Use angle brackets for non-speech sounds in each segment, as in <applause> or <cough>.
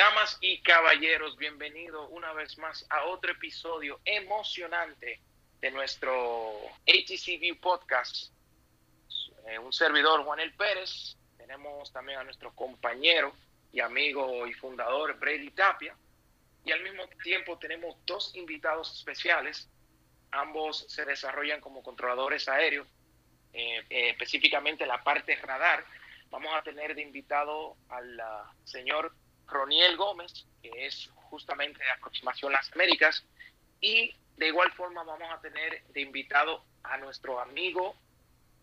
Damas y caballeros, bienvenidos una vez más a otro episodio emocionante de nuestro ATC View Podcast. Eh, un servidor, Juan El Pérez. Tenemos también a nuestro compañero y amigo y fundador, Brady Tapia. Y al mismo tiempo tenemos dos invitados especiales. Ambos se desarrollan como controladores aéreos, eh, eh, específicamente la parte radar. Vamos a tener de invitado al señor Roniel Gómez, que es justamente de aproximación las Américas, y de igual forma vamos a tener de invitado a nuestro amigo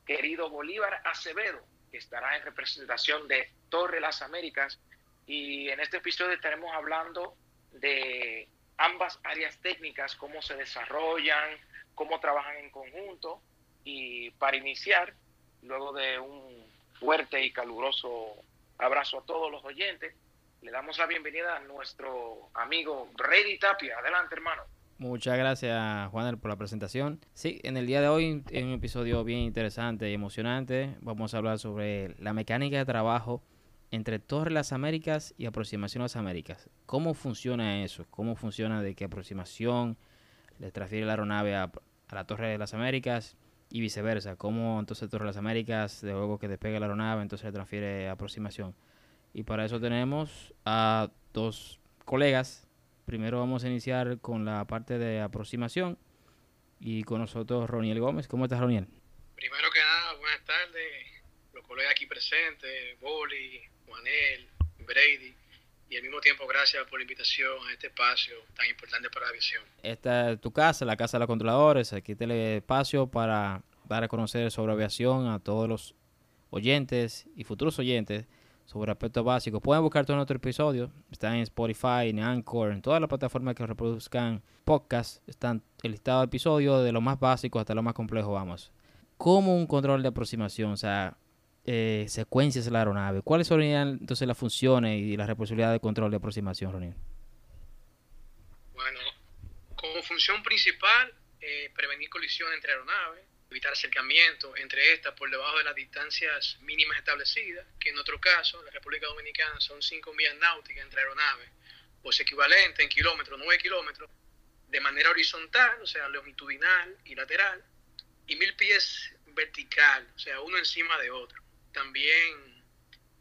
querido Bolívar Acevedo, que estará en representación de Torre Las Américas. Y en este episodio estaremos hablando de ambas áreas técnicas, cómo se desarrollan, cómo trabajan en conjunto. Y para iniciar, luego de un fuerte y caluroso abrazo a todos los oyentes, le damos la bienvenida a nuestro amigo Brady Tapia. Adelante, hermano. Muchas gracias, Juan, por la presentación. Sí, en el día de hoy, en un episodio bien interesante y emocionante, vamos a hablar sobre la mecánica de trabajo entre Torre Las Américas y Aproximación las Américas. ¿Cómo funciona eso? ¿Cómo funciona de qué aproximación le transfiere la aeronave a, la Torre de las Américas y viceversa? ¿Cómo entonces Torre de las Américas, de luego que despegue la aeronave, entonces le transfiere aproximación? Y para eso tenemos a dos colegas. Primero vamos a iniciar con la parte de aproximación y con nosotros Roniel Gómez. ¿Cómo estás, Roniel? Primero que nada, buenas tardes. Los colegas aquí presentes, Boli, Juanel, Brady. Y al mismo tiempo, gracias por la invitación a este espacio tan importante para la visión. Esta es tu casa, la casa de los controladores. Aquí te le espacio para dar a conocer sobre aviación a todos los oyentes y futuros oyentes sobre aspectos básicos. Pueden buscar todo nuestro episodio. Están en Spotify, en Anchor, en todas las plataformas que reproduzcan podcasts. Están el listado de episodios de lo más básico hasta lo más complejo, vamos. Como un control de aproximación, o sea, eh, secuencias de la aeronave. ¿Cuáles son entonces las funciones y las responsabilidades de control de aproximación? Bueno, como función principal, eh, prevenir colisión entre aeronaves, evitar acercamiento entre estas por debajo de las distancias mínimas establecidas, que en nuestro caso, en la República Dominicana, son 5 millas náuticas entre aeronaves, o es equivalente en kilómetros, 9 kilómetros, de manera horizontal, o sea, longitudinal y lateral, y mil pies vertical, o sea, uno encima de otro. También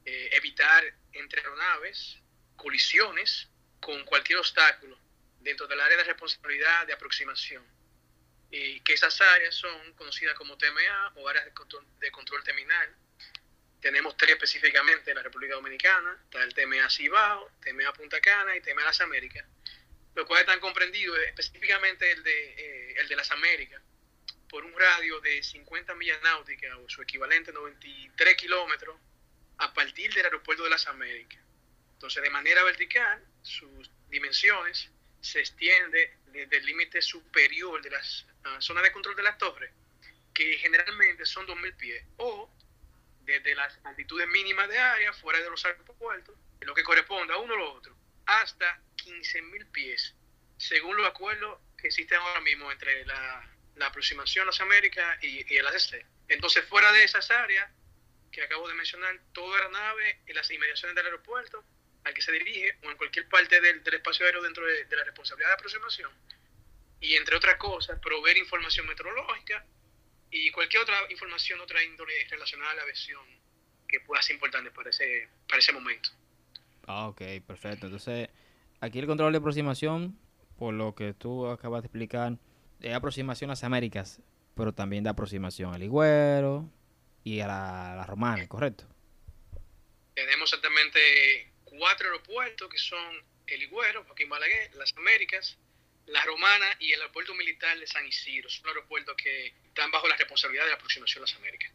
eh, evitar entre aeronaves colisiones con cualquier obstáculo dentro del área de responsabilidad de aproximación y que esas áreas son conocidas como TMA o áreas de control, terminal. Tenemos tres específicamente en la República Dominicana, está el TMA Cibao, TMA Punta Cana y TMA Las Américas, los cuales están comprendidos específicamente el de, eh, el de las Américas por un radio de 50 millas náuticas o su equivalente 93 kilómetros a partir del aeropuerto de las Américas. Entonces, de manera vertical, sus dimensiones se extiende desde el límite superior de las zonas de control de la torre, que generalmente son 2.000 pies, o desde las altitudes mínimas de área fuera de los aeropuertos, lo que corresponde a uno o lo otro, hasta 15.000 pies, según los acuerdos que existen ahora mismo entre la, aproximación a las Américas y, el ADC. Entonces, fuera de esas áreas que acabo de mencionar, toda la nave en las inmediaciones del aeropuerto al que se dirige o en cualquier parte del, espacio aéreo dentro de, la responsabilidad de aproximación. Y entre otras cosas, proveer información meteorológica y cualquier otra información, otra índole relacionada a la aviación que pueda ser importante para ese, para ese momento. Ah, ok, perfecto. Entonces, aquí el control de aproximación, por lo que tú acabas de explicar, es aproximación a las Américas, pero también da aproximación al Higüero y a la, a la Romana, ¿correcto? Tenemos exactamente cuatro aeropuertos que son el Higüero, Joaquín Balaguer, las Américas, la Romana y el aeropuerto militar de San Isidro. Son aeropuertos que están bajo la responsabilidad de la aproximación a las Américas.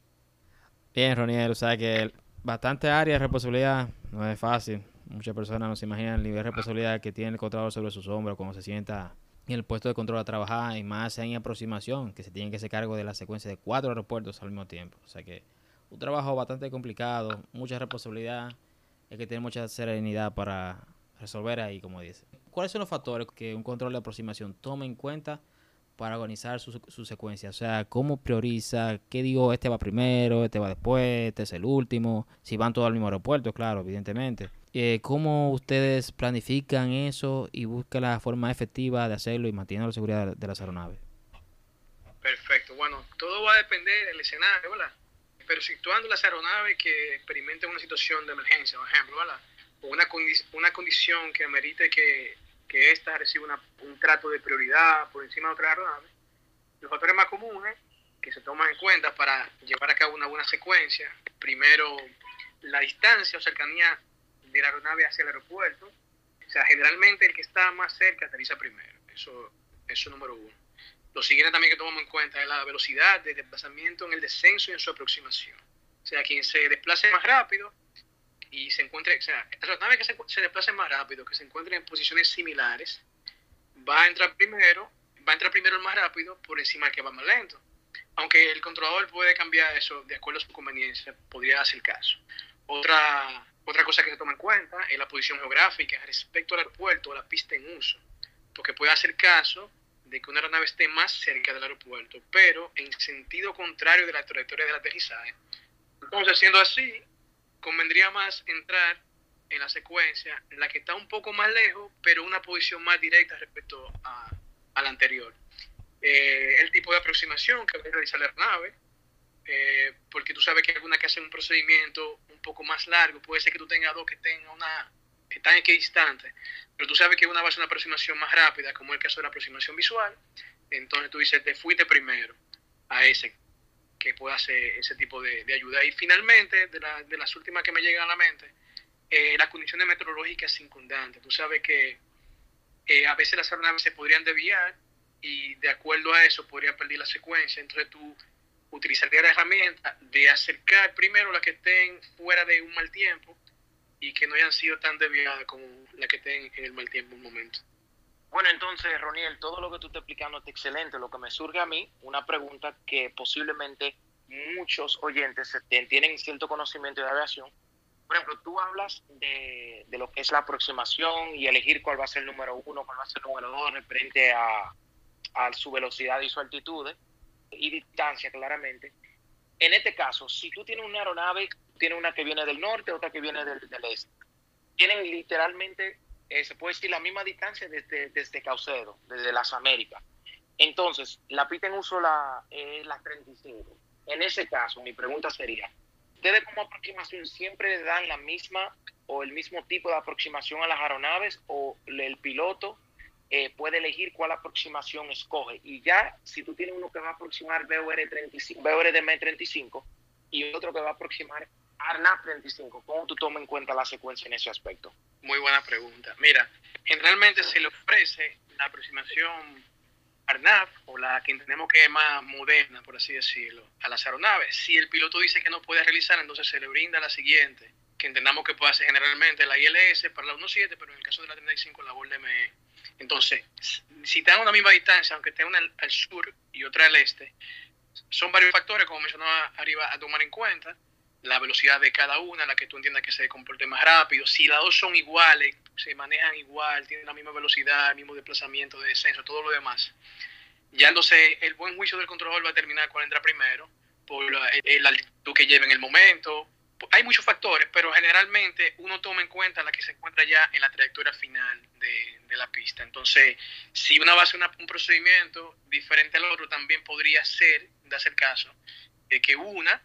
Bien, Roniel, o sea que bastante área de responsabilidad no es fácil. Muchas personas no se imaginan el nivel de responsabilidad que tiene el controlador sobre sus hombros cuando se sienta en el puesto de control a trabajar y más en aproximación, que se tiene que hacer cargo de la secuencia de cuatro aeropuertos al mismo tiempo. O sea que un trabajo bastante complicado, mucha responsabilidad hay que tener mucha serenidad para resolver ahí, como dice. ¿Cuáles son los factores que un control de aproximación toma en cuenta para organizar su, su, secuencia? O sea, ¿cómo prioriza? ¿Qué digo? Este va primero, este va después, este es el último. Si van todos al mismo aeropuerto, claro, evidentemente. eh, ¿cómo ustedes planifican eso y buscan la forma efectiva de hacerlo y manteniendo la seguridad de las aeronaves? Perfecto. Bueno, todo va a depender del escenario, ¿verdad? Pero situando las aeronaves que experimenten una situación de emergencia, por ejemplo, ¿verdad? Una, una condición que amerite que, que ésta reciba un trato de prioridad por encima de otras aeronaves, los factores más comunes que se toman en cuenta para llevar a cabo una buena secuencia, primero la distancia o cercanía de la aeronave hacia el aeropuerto, o sea, generalmente el que está más cerca aterriza primero, eso, eso es número uno. Lo siguiente también que tomamos en cuenta es la velocidad de desplazamiento en el descenso y en su aproximación. O sea, quien se desplace más rápido y se encuentre, o sea, las naves que se, se desplacen más rápido, que se encuentren en posiciones similares, va a entrar primero, va a entrar primero el más rápido por encima del que va más lento. Aunque el controlador puede cambiar eso de acuerdo a su conveniencia, podría hacer caso. Otra, otra cosa que se toma en cuenta es la posición geográfica respecto al aeropuerto o la pista en uso, porque puede hacer caso de que una aeronave esté más cerca del aeropuerto, pero en sentido contrario de la trayectoria del aterrizaje. Entonces, siendo así, convendría más entrar en la secuencia en la que está un poco más lejos, pero una posición más directa respecto a, la anterior. Eh, el tipo de aproximación que va a realizar la aeronave, eh, porque tú sabes que alguna que hacen un procedimiento un poco más largo, puede ser que tú tengas dos que tengan una que están equidistantes, pero tú sabes que una va a ser una aproximación más rápida, como el caso de la aproximación visual, entonces tú dices, te fuiste primero a ese que pueda hacer ese tipo de, ayuda. Y finalmente, de, de, las últimas que me llegan a la mente, eh, las condiciones meteorológicas circundantes. Tú sabes que eh, a veces las aeronaves se podrían desviar y de acuerdo a eso podrían perder la secuencia. Entonces tú utilizarías la herramienta de acercar primero las que estén fuera de un mal tiempo y que no hayan sido tan desviadas como la que estén en el mal tiempo un momento. Bueno, entonces, Roniel, todo lo que tú estás explicando es excelente. Lo que me surge a mí, una pregunta que posiblemente muchos oyentes tienen cierto conocimiento de aviación. Por ejemplo, tú hablas de, de, lo que es la aproximación y elegir cuál va a ser el número uno, cuál va a ser el número dos, referente a, a su velocidad y su altitud y distancia, claramente. En este caso, si tú tienes una aeronave tiene una que viene del norte, otra que viene del, este. Tienen literalmente, eh, se puede decir, la misma distancia desde, desde Caucedo, desde las Américas. Entonces, la pista en uso la, es la 35. En ese caso, mi pregunta sería, ¿ustedes como aproximación siempre le dan la misma o el mismo tipo de aproximación a las aeronaves o el piloto eh, puede elegir cuál aproximación escoge? Y ya, si tú tienes uno que va a aproximar BOR, 35, BOR de 35 y otro que va a aproximar ARNAV 35, ¿cómo tú tomas en cuenta la secuencia en ese aspecto? Muy buena pregunta. Mira, generalmente se le ofrece la aproximación ARNAV o la que entendemos que es más moderna, por así decirlo, a las aeronaves. Si el piloto dice que no puede realizar, entonces se le brinda la siguiente, que entendamos que puede hacer generalmente la ILS para la 1.7, pero en el caso de la 35 la BOL ME. Entonces, si están a una misma distancia, aunque esté una al sur y otra al este, son varios factores, como mencionaba arriba, a tomar en cuenta la velocidad de cada una, la que tú entiendas que se comporte más rápido. Si las dos son iguales, se manejan igual, tienen la misma velocidad, el mismo desplazamiento de descenso, todo lo demás. Ya entonces el buen juicio del controlador va a determinar cuál entra primero, por la, altitud que lleve en el momento. Hay muchos factores, pero generalmente uno toma en cuenta la que se encuentra ya en la trayectoria final de, la pista. Entonces, si una va a hacer un procedimiento diferente al otro, también podría ser, de hacer caso, de que una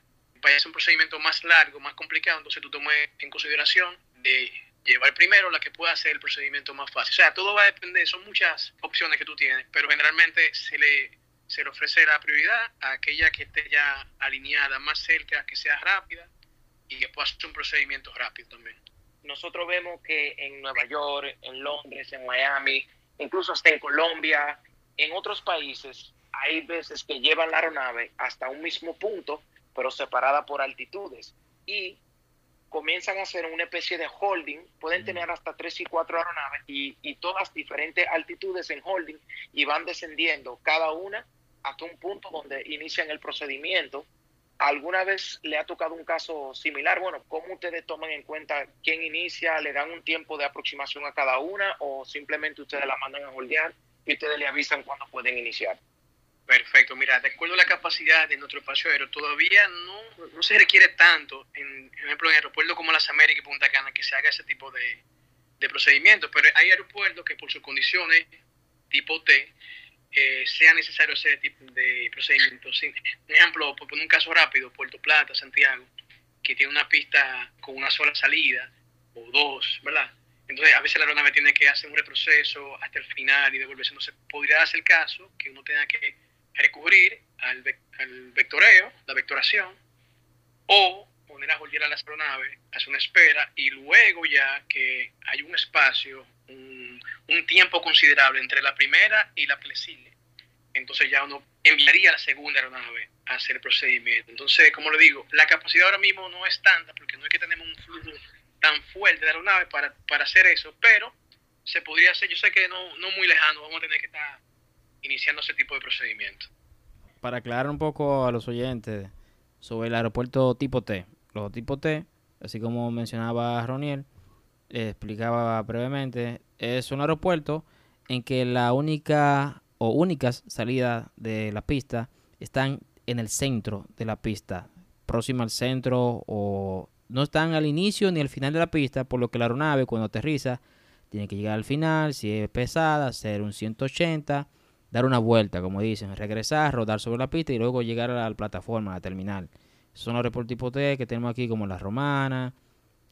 vaya a un procedimiento más largo, más complicado, entonces tú tomes en consideración de llevar primero la que pueda hacer el procedimiento más fácil. O sea, todo va a depender, son muchas opciones que tú tienes, pero generalmente se le, se le ofrece la prioridad a aquella que esté ya alineada más cerca, que sea rápida y que pueda hacer un procedimiento rápido también. Nosotros vemos que en Nueva York, en Londres, en Miami, incluso hasta en Colombia, en otros países, hay veces que llevan la aeronave hasta un mismo punto pero separada por altitudes. Y comienzan a hacer una especie de holding, pueden tener hasta tres y cuatro aeronaves y, y todas diferentes altitudes en holding y van descendiendo cada una hasta un punto donde inician el procedimiento. ¿Alguna vez le ha tocado un caso similar? Bueno, ¿cómo ustedes toman en cuenta quién inicia? ¿Le dan un tiempo de aproximación a cada una o simplemente ustedes la mandan a holdear y ustedes le avisan cuándo pueden iniciar? Perfecto, mira, de acuerdo a la capacidad de nuestro espacio aéreo, todavía no, no se requiere tanto, en, por ejemplo, en aeropuertos como las Américas y Punta Cana, que se haga ese tipo de, de procedimientos, pero hay aeropuertos que por sus condiciones tipo T eh, sea necesario ese tipo de procedimientos. Un ejemplo, por poner un caso rápido, Puerto Plata, Santiago, que tiene una pista con una sola salida o dos, ¿verdad? Entonces, a veces la aeronave tiene que hacer un reproceso hasta el final y devolverse. No se podría darse el caso que uno tenga que recurrir al, al vectoreo, la vectoración, o poner a volver a la aeronave, hacer una espera y luego ya que hay un espacio, un, un, tiempo considerable entre la primera y la que entonces ya uno enviaría a la segunda aeronave a hacer el procedimiento. Entonces, como le digo, la capacidad ahora mismo no es tanta porque no es que tenemos un flujo tan fuerte de aeronave para, para hacer eso, pero se podría hacer, yo sé que no, no muy lejano, vamos a tener que estar iniciando ese tipo de procedimiento. Para aclarar un poco a los oyentes sobre el aeropuerto tipo T, los tipos T, así como mencionaba Roniel, explicaba brevemente, es un aeropuerto en que la única o únicas salidas de la pista están en el centro de la pista, próxima al centro o no están al inicio ni al final de la pista, por lo que la aeronave cuando aterriza tiene que llegar al final, si es pesada, hacer un 180, dar una vuelta, como dicen, regresar, rodar sobre la pista y luego llegar a la plataforma, a la terminal. Son los aeropuertos tipo T que tenemos aquí como La Romana,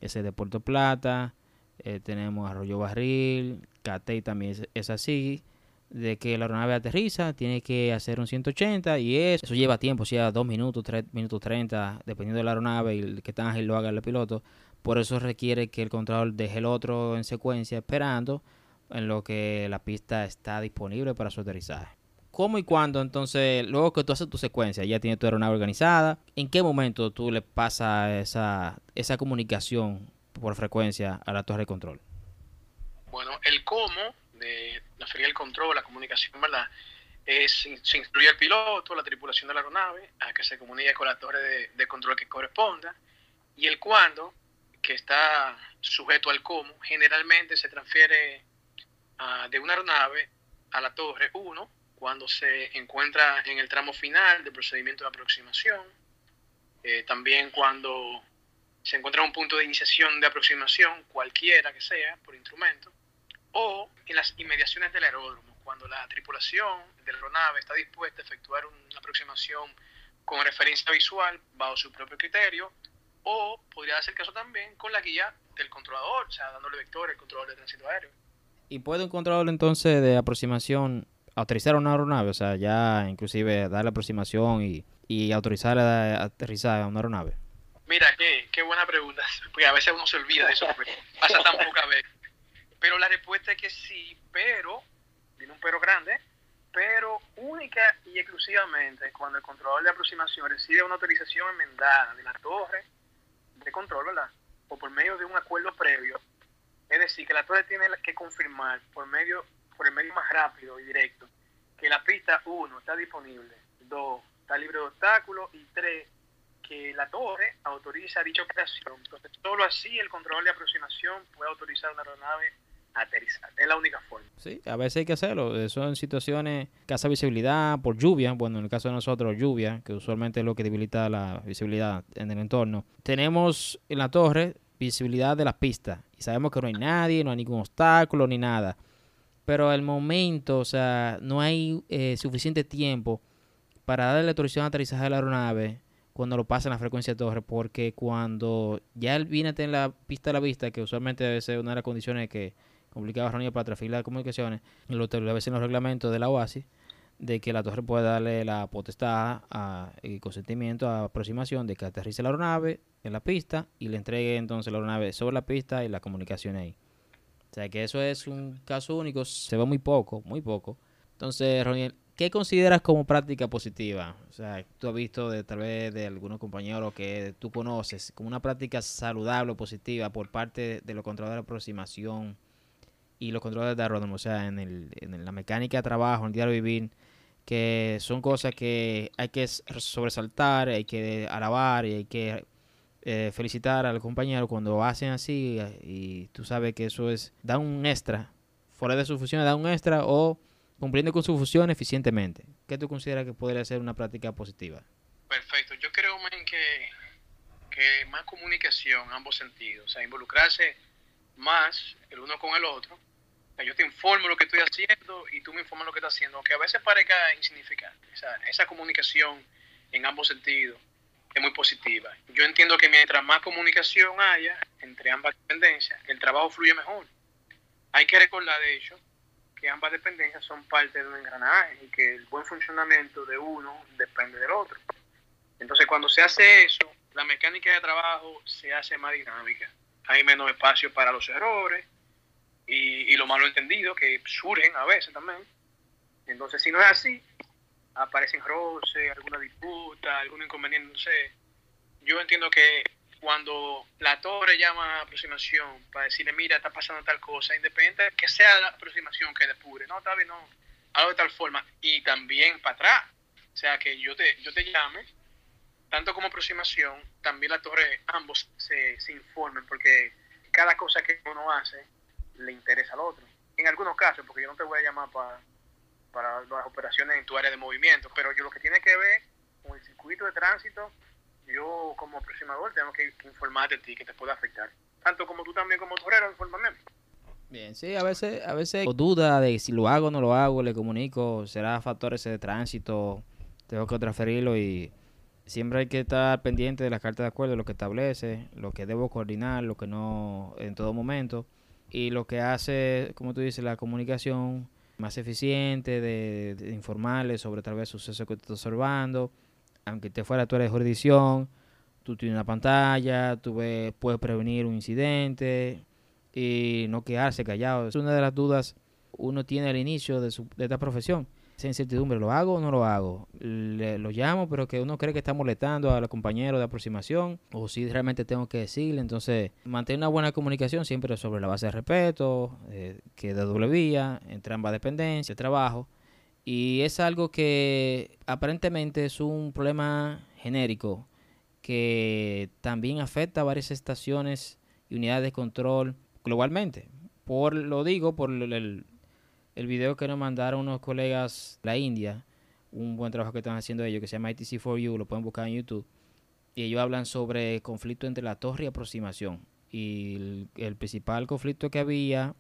ese de Puerto Plata, eh, tenemos Arroyo Barril, Catey también es, así, de que la aeronave aterriza, tiene que hacer un 180 y eso, eso lleva tiempo, sea 2 minutos, 3 minutos 30, dependiendo de la aeronave y el que tan ágil lo haga el piloto. Por eso requiere que el controlador deje el otro en secuencia esperando en lo que la pista está disponible para su aterrizaje. ¿Cómo y cuándo? Entonces, luego que tú haces tu secuencia, ya tienes tu aeronave organizada, ¿en qué momento tú le pasas esa, esa comunicación por frecuencia a la torre de control? Bueno, el cómo de la feria del control, la comunicación, ¿verdad? Es, se instruye al piloto, la tripulación de la aeronave, a que se comunique con la torre de, control que corresponda. Y el cuándo, que está sujeto al cómo, generalmente se transfiere ah, de una aeronave a la torre 1 cuando se encuentra en el tramo final del procedimiento de aproximación, eh, también cuando se encuentra en un punto de iniciación de aproximación, cualquiera que sea, por instrumento, o en las inmediaciones del aeródromo, cuando la tripulación de la aeronave está dispuesta a efectuar una aproximación con referencia visual bajo su propio criterio, o podría hacer caso también con la guía del controlador, o sea, dándole vector al controlador de tránsito aéreo. ¿Y puede un controlador entonces de aproximación autorizar una aeronave, o sea, ya inclusive dar la aproximación y, y autorizar a aterrizar a una aeronave? Mira, qué, qué buena pregunta, <laughs> porque a veces uno se olvida de eso, pasa tan poca vez. Pero la respuesta es que sí, pero, tiene un pero grande, pero única y exclusivamente cuando el controlador de aproximación recibe una autorización enmendada de la torre de control, ¿verdad? O por medio de un acuerdo previo. Es decir, que la torre tiene que confirmar por medio por el medio más rápido y directo, que la pista 1 está disponible, 2 está libre de obstáculos y 3 que la torre autoriza dicha operación. Entonces, solo así el control de aproximación puede autorizar una aeronave a aterrizar. Es la única forma. Sí, a veces hay que hacerlo. Eso en situaciones, casa visibilidad por lluvia. Bueno, en el caso de nosotros, lluvia, que usualmente es lo que debilita la visibilidad en el entorno. Tenemos en la torre visibilidad de la pista y sabemos que no hay nadie, no hay ningún obstáculo ni nada. Pero al momento, o sea, no hay eh, suficiente tiempo para darle la autorización de aterrizaje a la aeronave cuando lo pasa en la frecuencia de torre, porque cuando ya viene a tener la pista a la vista, que usualmente debe ser una de las condiciones que complicaba reunir para transferir las comunicaciones, lo establece en los reglamentos de la OASI, de que la torre puede darle la potestad y consentimiento a aproximación de que aterrice la aeronave en la pista y le entregue entonces la aeronave sobre la pista y la comunicación ahí. O sea que eso es un caso único, se ve muy poco, muy poco. Entonces, Roniel, ¿qué consideras como práctica positiva? O sea, tú has visto de tal vez de algunos compañeros que tú conoces como una práctica saludable o positiva por parte de los controladores de aproximación y los controladores de aeródromo, o sea, en, el, en la mecánica de trabajo, en el diario vivir, que son cosas que hay que sobresaltar, hay que alabar y hay que eh, felicitar al compañero cuando hacen así y tú sabes que eso es, da un extra, fuera de sus funciones da un extra o cumpliendo con su función eficientemente. ¿Qué tú consideras que podría ser una práctica positiva? Perfecto. Yo creo, que, que más comunicación, ambos sentidos, o sea, involucrarse más el uno con el otro. Yo te informo lo que estoy haciendo y tú me informas lo que estás haciendo, aunque a veces parezca insignificante. esa comunicación en ambos sentidos es muy positiva. Yo entiendo que mientras más comunicación haya entre ambas dependencias, el trabajo fluye mejor. Hay que recordar, de hecho, que ambas dependencias son parte de un engranaje y que el buen funcionamiento de uno depende del otro. Entonces, cuando se hace eso, la mecánica de trabajo se hace más dinámica. Hay menos espacio para los errores y, y lo malo entendido que surgen a veces también. Entonces, si no es así, aparecen roces, alguna disputa, algún inconveniente, no sé. Yo entiendo que cuando la torre llama a aproximación para decirle, mira, está pasando tal cosa, independiente que sea la aproximación que depure, no, está bien, no, algo de tal forma, y también para atrás, o sea, que yo te, yo te llame, tanto como aproximación, también la torre, ambos se, se informen, porque cada cosa que uno hace le interesa al otro. En algunos casos, porque yo no te voy a llamar para para las operaciones en tu área de movimiento, pero yo lo que tiene que ver con el circuito de tránsito, yo como aproximador tengo que, informarte a ti que te puede afectar, tanto como tú también como torero, informarme. Bien, sí, a veces, a veces duda de si lo hago o no lo hago, le comunico, será factor ese de tránsito, tengo que transferirlo y siempre hay que estar pendiente de la carta de acuerdo, lo que establece, lo que debo coordinar, lo que no en todo momento y lo que hace, como tú dices, la comunicación más eficiente de, de informarles sobre tal vez sucesos que te estás observando. Aunque te fuera tu área de jurisdicción, tú tienes una pantalla, tú puedes prevenir un incidente y no quedarse callado. Es una de las dudas uno tiene al inicio de, su, de esta profesión esa incertidumbre, ¿lo hago o no lo hago? Lo llamo, pero que uno cree que está molestando a los compañeros de aproximación, o si realmente tengo que decirle. Entonces, mantener una buena comunicación siempre sobre la base de respeto, eh, que de doble vía, entre ambas dependencias, trabajo. Y es algo que aparentemente es un problema genérico que también afecta a varias estaciones y unidades de control globalmente. Por lo digo por el video que nos mandaron unos colegas de la India, un buen trabajo que están haciendo ellos, que se llama ITC4U, lo pueden buscar en YouTube, y ellos hablan sobre conflicto entre la torre y aproximación. Y el, principal conflicto que había,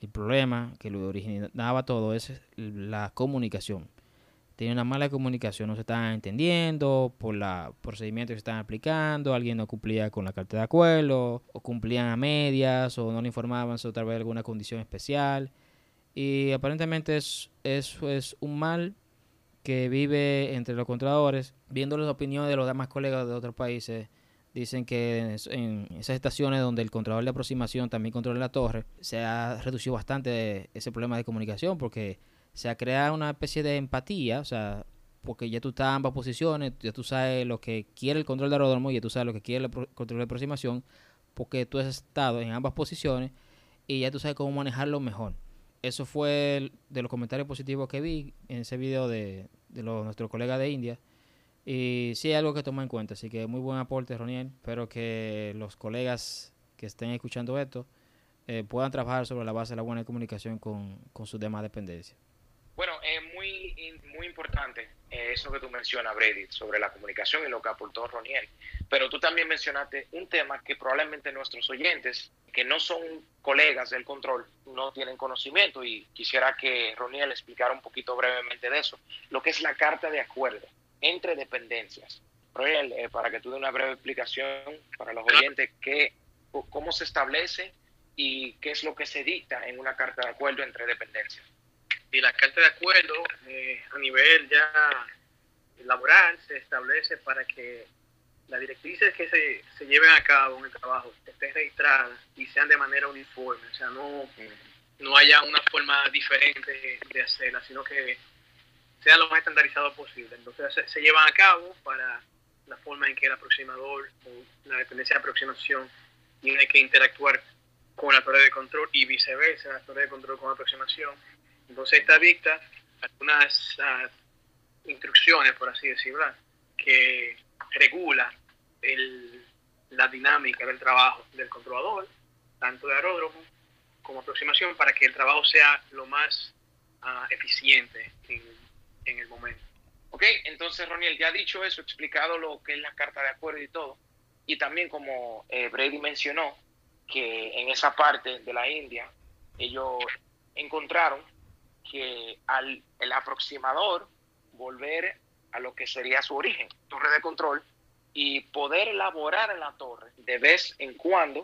el problema que lo originaba todo, es la comunicación. Tenía una mala comunicación, no se estaban entendiendo por los procedimientos que se estaban aplicando, alguien no cumplía con la carta de acuerdo, o cumplían a medias, o no le informaban sobre vez alguna condición especial. Y aparentemente es, eso es un mal que vive entre los controladores. Viendo las opiniones de los demás colegas de otros países, dicen que en esas estaciones donde el controlador de aproximación también controla la torre, se ha reducido bastante ese problema de comunicación porque se ha creado una especie de empatía, o sea, porque ya tú estás en ambas posiciones, ya tú sabes lo que quiere el control de aeródromo y ya tú sabes lo que quiere el control de aproximación, porque tú has estado en ambas posiciones y ya tú sabes cómo manejarlo mejor eso fue de los comentarios positivos que vi en ese video de, de nuestro colega de India. Y sí hay algo que tomar en cuenta, así que muy buen aporte, Roniel. Espero que los colegas que estén escuchando esto eh, puedan trabajar sobre la base de la buena comunicación con, con sus demás dependencias. Bueno, es muy, muy importante eso que tú mencionas, Brady, sobre la comunicación y lo que aportó Roniel. Pero tú también mencionaste un tema que probablemente nuestros oyentes, que no son colegas del control, no tienen conocimiento y quisiera que Roniel explicara un poquito brevemente de eso, lo que es la carta de acuerdo entre dependencias. Roniel, eh, para que tú dé una breve explicación para los oyentes, cómo se establece y qué es lo que se dicta en una carta de acuerdo entre dependencias y la carta de acuerdo eh, a nivel ya laboral se establece para que las directrices que se, se lleven a cabo en el trabajo estén registradas y sean de manera uniforme, o sea, no, no haya una forma diferente de hacerla, sino que sea lo más estandarizado posible. Entonces se, se llevan a cabo para la forma en que el aproximador o la dependencia de aproximación tiene que interactuar con la torre de control y viceversa, la torre de control con aproximación entonces esta dicta algunas uh, instrucciones, por así decirlo, que regula el, la dinámica del trabajo del controlador, tanto de aeródromo como aproximación, para que el trabajo sea lo más ah, eficiente en, en, el momento. Ok, entonces Roniel, ya dicho eso, explicado lo que es la carta de acuerdo y todo, y también como eh, Brady mencionó, que en esa parte de la India ellos encontraron que al el aproximador volver a lo que sería su origen, torre de control, y poder elaborar en la torre de vez en cuando,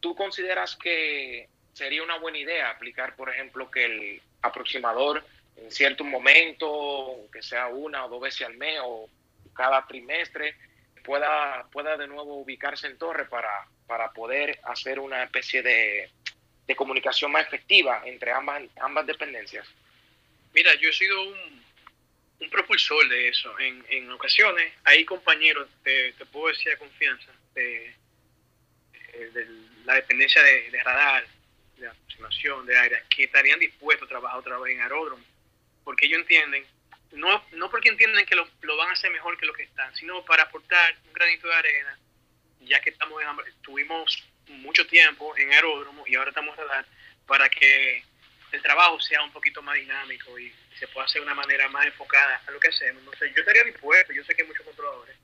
¿tú consideras que sería una buena idea aplicar, por ejemplo, que el aproximador en cierto momento, que sea una o dos veces al mes o cada trimestre, pueda, pueda de nuevo ubicarse en torre para, para poder hacer una especie de, de comunicación más efectiva entre ambas, ambas dependencias? Mira, yo he sido un, un propulsor de eso. En, en ocasiones hay compañeros, te, te puedo decir a confianza, de, de, la dependencia de, radar, de aproximación, de aire, que estarían dispuestos a trabajar otra vez en aeródromo, porque ellos entienden, no, no porque entienden que lo, lo, van a hacer mejor que lo que están, sino para aportar un granito de arena, ya que estamos en, tuvimos mucho tiempo en aeródromo y ahora estamos en radar, para que el trabajo sea un poquito más dinámico y se pueda hacer de una manera más enfocada a lo que hacemos. Entonces, yo estaría dispuesto, yo sé que hay muchos controladores,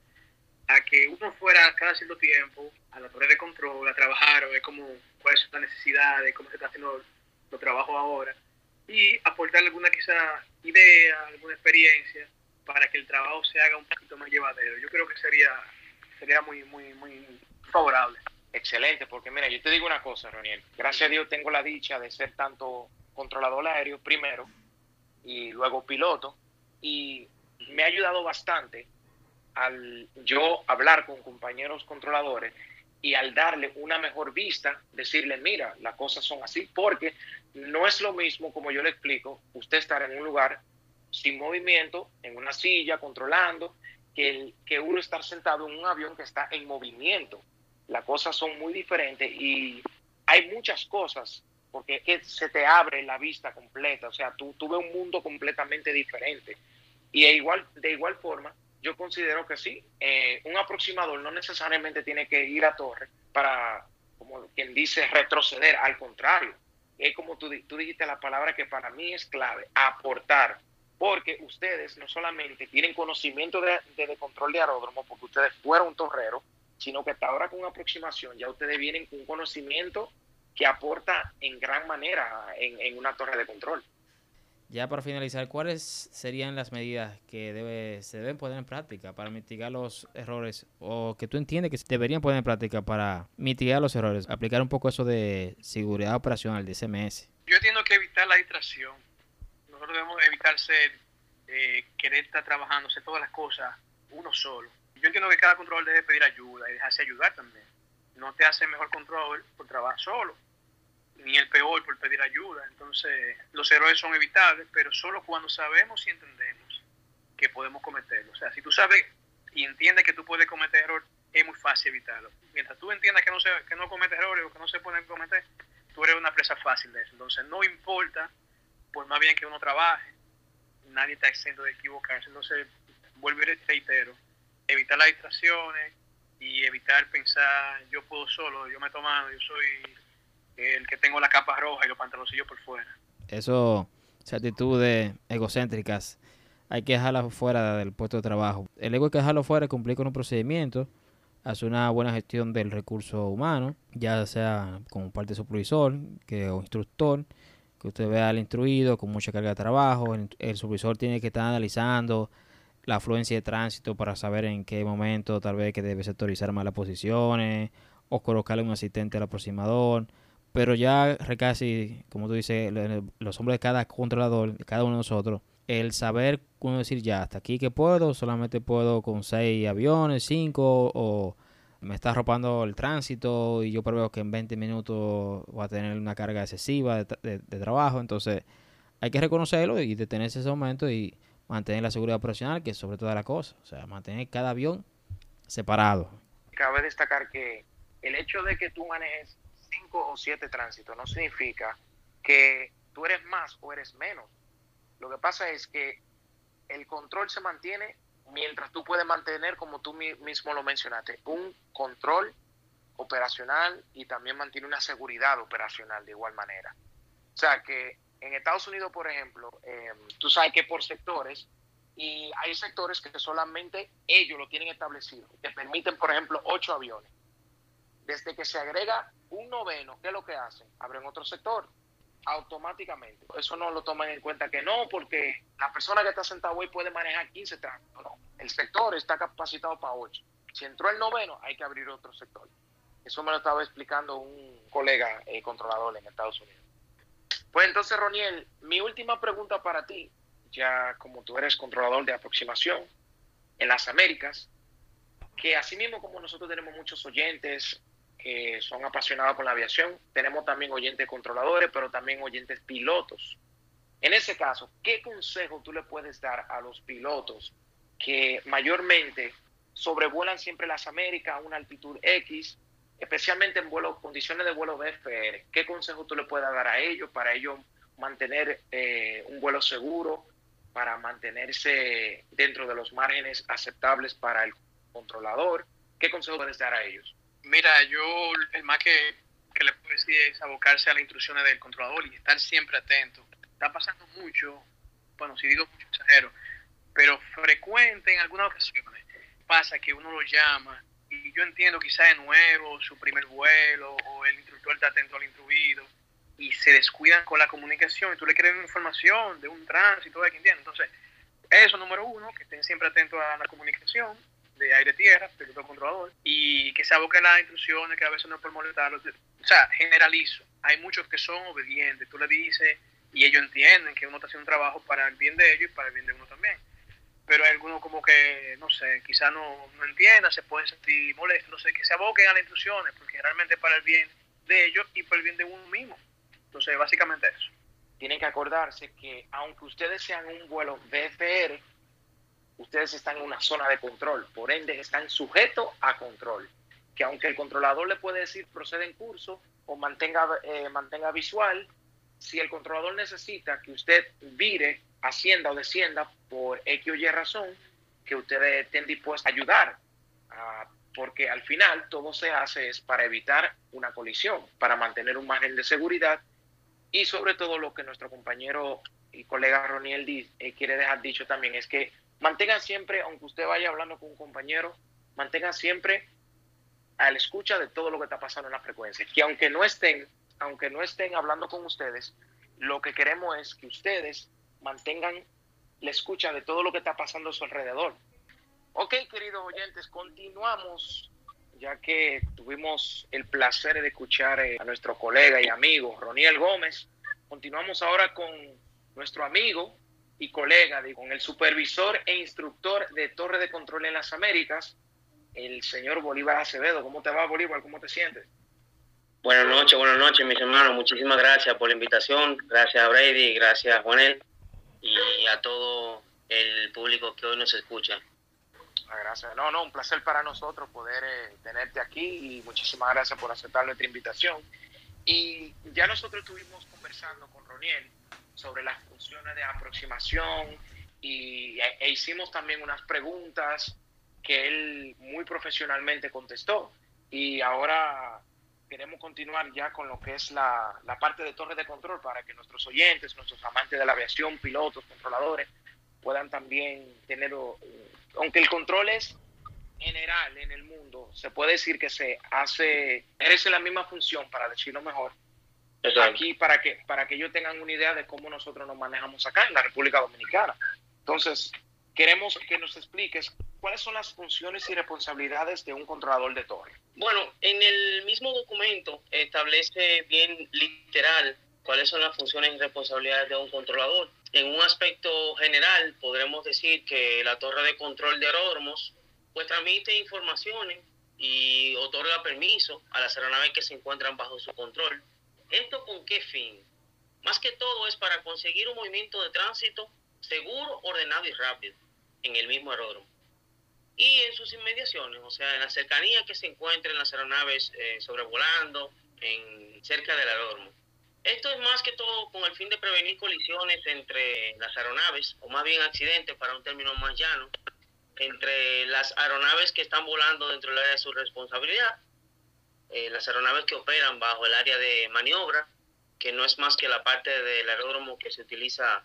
a que uno fuera cada cierto tiempo a la torre de control, a trabajar, a ver cómo, cuáles son las necesidades, cómo se está haciendo los trabajos ahora, y aportar alguna quizá idea, alguna experiencia para que el trabajo se haga un poquito más llevadero. Yo creo que sería, sería muy, muy, muy favorable. Excelente, porque mira, yo te digo una cosa, Roniel. Gracias a Dios tengo la dicha de ser tanto controlador aéreo primero y luego piloto y me ha ayudado bastante al yo hablar con compañeros controladores y al darle una mejor vista, decirle, mira, las cosas son así, porque no es lo mismo, como yo le explico, usted estar en un lugar sin movimiento, en una silla, controlando, que, el, que uno estar sentado en un avión que está en movimiento. Las cosas son muy diferentes y hay muchas cosas porque es que se te abre la vista completa, o sea, tú, tú ves un mundo completamente diferente. Y de igual, de igual forma, yo considero que sí, eh, un aproximador no necesariamente tiene que ir a torre para, como quien dice, retroceder, al contrario, es como tú, tú dijiste la palabra que para mí es clave, aportar, porque ustedes no solamente tienen conocimiento de, de, control de aeródromo, porque ustedes fueron un torrero, sino que hasta ahora con aproximación ya ustedes vienen con un conocimiento que aporta en gran manera en, en, una torre de control. Ya para finalizar, ¿cuáles serían las medidas que debe, se deben poner en práctica para mitigar los errores o que tú entiendes que deberían poner en práctica para mitigar los errores? Aplicar un poco eso de seguridad operacional, de CMS. Yo entiendo que evitar la distracción. Nosotros debemos evitar ser, eh, querer estar trabajando, hacer todas las cosas uno solo. Yo entiendo que cada control debe pedir ayuda y dejarse ayudar también. No te hace mejor control por trabajar solo ni el peor por pedir ayuda. Entonces, los errores son evitables, pero solo cuando sabemos y entendemos que podemos cometerlos. O sea, si tú sabes y entiendes que tú puedes cometer error, es muy fácil evitarlo. Mientras tú entiendas que no, se, que no cometes errores o que no se pueden cometer, tú eres una presa fácil de eso. Entonces, no importa, por más bien que uno trabaje, nadie está exento de equivocarse. Entonces, vuelvo y reitero, evitar las distracciones y evitar pensar, yo puedo solo, yo me he tomado, yo soy el que tengo la capa roja y los pantaloncillos por fuera. Eso, esas actitudes egocéntricas, hay que dejarlas fuera del puesto de trabajo. El ego hay que dejarlo fuera y cumplir con un procedimiento, hacer una buena gestión del recurso humano, ya sea como parte supervisor que, o instructor, que usted vea al instruido con mucha carga de trabajo. El, el supervisor tiene que estar analizando la afluencia de tránsito para saber en qué momento tal vez que debe sectorizar más las posiciones o colocarle un asistente al aproximador pero ya casi, como tú dices, los hombres de cada controlador, cada uno de nosotros, el saber, cómo decir, ya, hasta aquí que puedo, solamente puedo con seis aviones, cinco, o me está arropando el tránsito y yo preveo que en 20 minutos voy a tener una carga excesiva de, de, de trabajo, entonces hay que reconocerlo y detenerse ese momento y mantener la seguridad operacional, que es sobre toda la cosa, o sea, mantener cada avión separado. Cabe destacar que el hecho de que tú manejes cinco o siete tránsitos no significa que tú eres más o eres menos. Lo que pasa es que el control se mantiene mientras tú puedes mantener, como tú mismo lo mencionaste, un control operacional y también mantiene una seguridad operacional de igual manera. O sea que en Estados Unidos, por ejemplo, eh, tú sabes que por sectores, y hay sectores que solamente ellos lo tienen establecido, que permiten, por ejemplo, ocho aviones. Desde que se agrega un noveno, ¿qué es lo que hacen? Abren otro sector automáticamente. Eso no lo toman en cuenta que no, porque la persona que está sentada hoy puede manejar 15 tránsito. No, el sector está capacitado para 8. Si entró el noveno, hay que abrir otro sector. Eso me lo estaba explicando un colega eh, controlador en Estados Unidos. Pues entonces, Roniel, mi última pregunta para ti, ya como tú eres controlador de aproximación en las Américas, que así mismo como nosotros tenemos muchos oyentes que son apasionados con la aviación, tenemos también oyentes controladores, pero también oyentes pilotos. En ese caso, ¿qué consejo tú le puedes dar a los pilotos que mayormente sobrevuelan siempre las Américas a una altitud X, especialmente en vuelo, condiciones de vuelo BFR? ¿Qué consejo tú le puedes dar a ellos para ellos mantener eh, un vuelo seguro, para mantenerse dentro de los márgenes aceptables para el controlador? ¿Qué consejo puedes dar a ellos? Mira, yo el más que, que le puedo decir es abocarse a las instrucciones del controlador y estar siempre atento. Está pasando mucho, bueno, si digo mucho exagero, pero frecuente en algunas ocasiones. Pasa que uno lo llama y yo entiendo quizás de nuevo su primer vuelo o el instructor está atento al instruido y se descuidan con la comunicación y tú le quieres información de un tránsito, de quien tiene. Entonces, eso número uno, que estén siempre atentos a la comunicación de aire-tierra, piloto controlador, y que se aboquen las instrucciones, que a veces no es por molestarlos. O sea, generalizo. Hay muchos que son obedientes. Tú le dices y ellos entienden que uno está haciendo un trabajo para el bien de ellos y para el bien de uno también. Pero hay algunos como que, no sé, quizá no, no entiendan, se pueden sentir molestos. Entonces, que se aboquen a las instrucciones, porque realmente es para el bien de ellos y para el bien de uno mismo. Entonces, básicamente eso. Tienen que acordarse que aunque ustedes sean un vuelo BFR, ustedes están en una zona de control, por ende están sujetos a control. Que aunque el controlador le puede decir procede en curso o mantenga, eh, mantenga visual, si el controlador necesita que usted vire, ascienda o descienda por X o Y razón, que ustedes estén dispuestos a ayudar, ah, porque al final todo se hace es para evitar una colisión, para mantener un margen de seguridad y sobre todo lo que nuestro compañero y colega Roniel eh, quiere dejar dicho también es que mantengan siempre, aunque usted vaya hablando con un compañero, mantengan siempre a la escucha de todo lo que está pasando en la frecuencia. Que aunque no estén, aunque no estén hablando con ustedes, lo que queremos es que ustedes mantengan la escucha de todo lo que está pasando a su alrededor. Ok, queridos oyentes, continuamos, ya que tuvimos el placer de escuchar eh, a nuestro colega y amigo Roniel Gómez. Continuamos ahora con nuestro amigo y colega, con el supervisor e instructor de Torre de Control en las Américas, el señor Bolívar Acevedo. ¿Cómo te va, Bolívar? ¿Cómo te sientes? Buenas noches, buenas noches, mis hermanos. Muchísimas gracias por la invitación. Gracias a Brady, gracias a Juanel y a todo el público que hoy nos escucha. Ah, gracias. No, no, un placer para nosotros poder eh, tenerte aquí y muchísimas gracias por aceptar nuestra invitación. Y ya nosotros estuvimos conversando con Roniel sobre las funciones de aproximación y, e, hicimos también unas preguntas que él muy profesionalmente contestó. Y ahora queremos continuar ya con lo que es la, la, parte de torre de control para que nuestros oyentes, nuestros amantes de la aviación, pilotos, controladores, puedan también tener, aunque el control es general en el mundo, se puede decir que se hace, ejerce la misma función, para decirlo mejor, aquí para que, para que ellos tengan una idea de cómo nosotros nos manejamos acá en la República Dominicana. Entonces, queremos que nos expliques cuáles son las funciones y responsabilidades de un controlador de torre. Bueno, en el mismo documento establece bien literal cuáles son las funciones y responsabilidades de un controlador. En un aspecto general, podremos decir que la torre de control de aeródromos pues transmite informaciones y otorga permiso a las aeronaves que se encuentran bajo su control ¿Esto con qué fin? Más que todo es para conseguir un movimiento de tránsito seguro, ordenado y rápido en el mismo aeródromo. Y en sus inmediaciones, o sea, en la cercanía que se encuentren las aeronaves eh, sobrevolando en, cerca del aeródromo. Esto es más que todo con el fin de prevenir colisiones entre las aeronaves, o más bien accidentes para un término más llano, entre las aeronaves que están volando dentro del área de su responsabilidad eh, las aeronaves que operan bajo el área de maniobra que no es más que la parte del aeródromo que se utiliza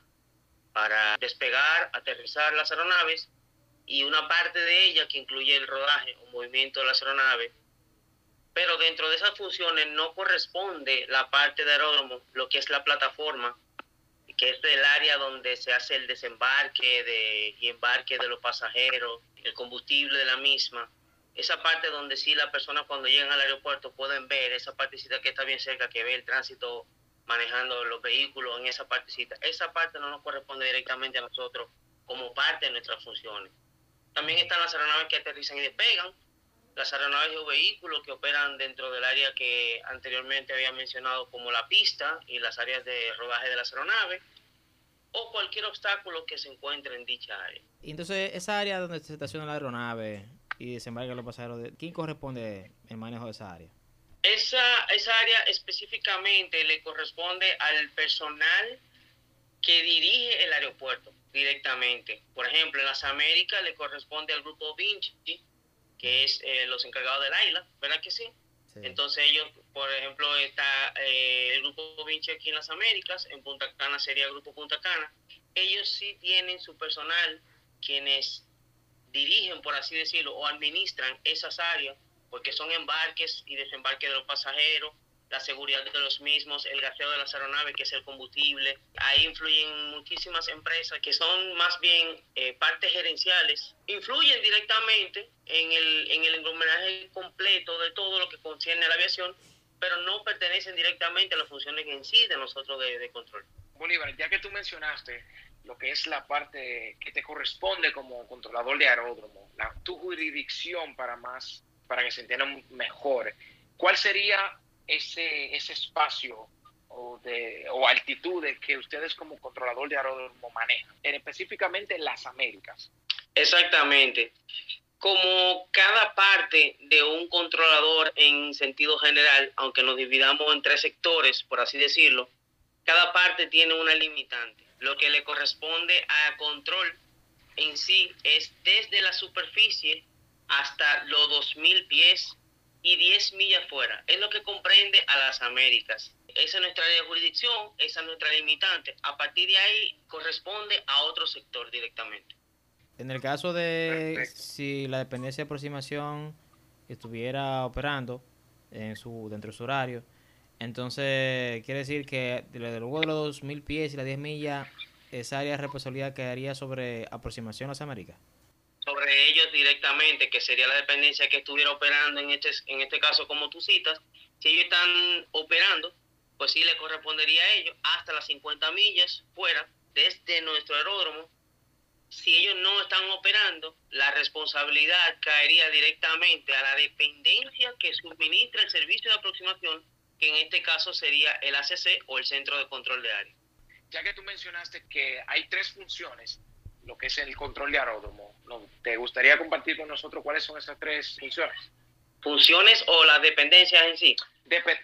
para despegar, aterrizar las aeronaves, y una parte de ella que incluye el rodaje o movimiento de las aeronaves. Pero dentro de esas funciones no corresponde la parte de aeródromo, lo que es la plataforma, que es el área donde se hace el desembarque de, y embarque de los pasajeros, el combustible de la misma. Esa parte donde sí las personas cuando llegan al aeropuerto pueden ver, esa partecita que está bien cerca, que ve el tránsito manejando los vehículos en esa partecita. Esa parte no nos corresponde directamente a nosotros como parte de nuestras funciones. También están las aeronaves que aterrizan y despegan, las aeronaves o vehículos que operan dentro del área que anteriormente había mencionado como la pista y las áreas de rodaje de las aeronaves, o cualquier obstáculo que se encuentre en dicha área. Y entonces, esa área donde se estaciona la aeronave y desembarcan los pasajeros, ¿quién corresponde el manejo de esa área? Esa, esa área específicamente le corresponde al personal que dirige el aeropuerto directamente. Por ejemplo, en las Américas le corresponde al grupo Vinci, que es eh, los encargados del AILA, ¿verdad que sí? Entonces ellos, por ejemplo, está eh, el grupo Vinci aquí en las Américas, en Punta Cana sería el grupo Punta Cana. Ellos sí tienen su personal quienes dirigen, por así decirlo, o administran esas áreas, porque son embarques y desembarques de los pasajeros, la seguridad de los mismos, el gaseo de las aeronaves, que es el combustible. Ahí influyen muchísimas empresas que son más bien eh, partes gerenciales, influyen directamente en el, en el englomeraje completo de todo lo que concierne a la aviación, pero no pertenecen directamente a las funciones en sí de nosotros de, control. Bolívar, ya que tú mencionaste lo que es la parte que te corresponde como controlador de aeródromo, la, tu jurisdicción para más, para que se entiendan mejor, ¿cuál sería ese, ese espacio o, de, o altitudes que ustedes como controlador de aeródromo manejan, específicamente en las Américas. Exactamente. Como cada parte de un controlador en sentido general, aunque nos dividamos en tres sectores, por así decirlo, cada parte tiene una limitante. Lo que le corresponde a control en sí es desde la superficie hasta los 2.000 pies y 10 millas fuera. Es lo que comprende a las Américas. Esa es nuestra área de jurisdicción, esa es nuestra limitante. A partir de ahí corresponde a otro sector directamente. En el caso de si la dependencia de aproximación estuviera operando en su, dentro de su horario, entonces quiere decir que luego de los 2.000 pies y las 10 millas, esa área de responsabilidad quedaría sobre aproximación a las Américas sobre ellos directamente, que sería la dependencia que estuviera operando en este, en este caso como tú citas, si ellos están operando, pues sí le correspondería a ellos hasta las 50 millas fuera desde nuestro aeródromo. Si ellos no están operando, la responsabilidad caería directamente a la dependencia que suministra el servicio de aproximación, que en este caso sería el ACC o el Centro de Control de Área. Ya que tú mencionaste que hay tres funciones lo que es el control de aeródromo. ¿Te gustaría compartir con nosotros cuáles son esas tres funciones? ¿Funciones o las dependencias en sí?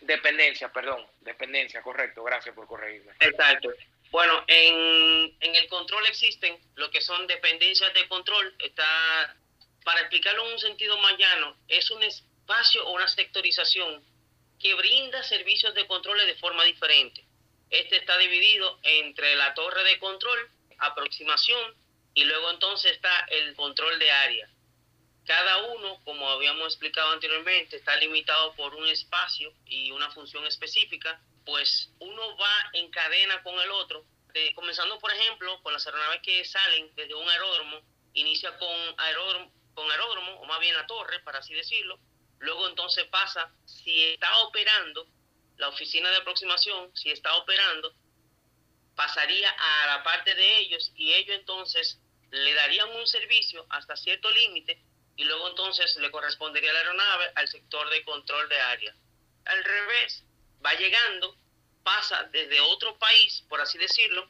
dependencia, perdón, dependencia, correcto, gracias por corregirme. Exacto. Bueno, en, en el control existen lo que son dependencias de control. Está, para explicarlo en un sentido más llano, es un espacio o una sectorización que brinda servicios de control de forma diferente. Este está dividido entre la torre de control, aproximación y luego entonces está el control de área. Cada uno, como habíamos explicado anteriormente, está limitado por un espacio y una función específica, pues uno va en cadena con el otro, comenzando por ejemplo con las aeronaves que salen desde un aeródromo, inicia con aeródromo, con aeródromo, o más bien la torre, para así decirlo, luego entonces pasa, si está operando, la oficina de aproximación, si está operando, pasaría a la parte de ellos y ellos entonces le darían un servicio hasta cierto límite y luego entonces le correspondería la aeronave al sector de control de área. Al revés, va llegando, pasa desde otro país, por así decirlo,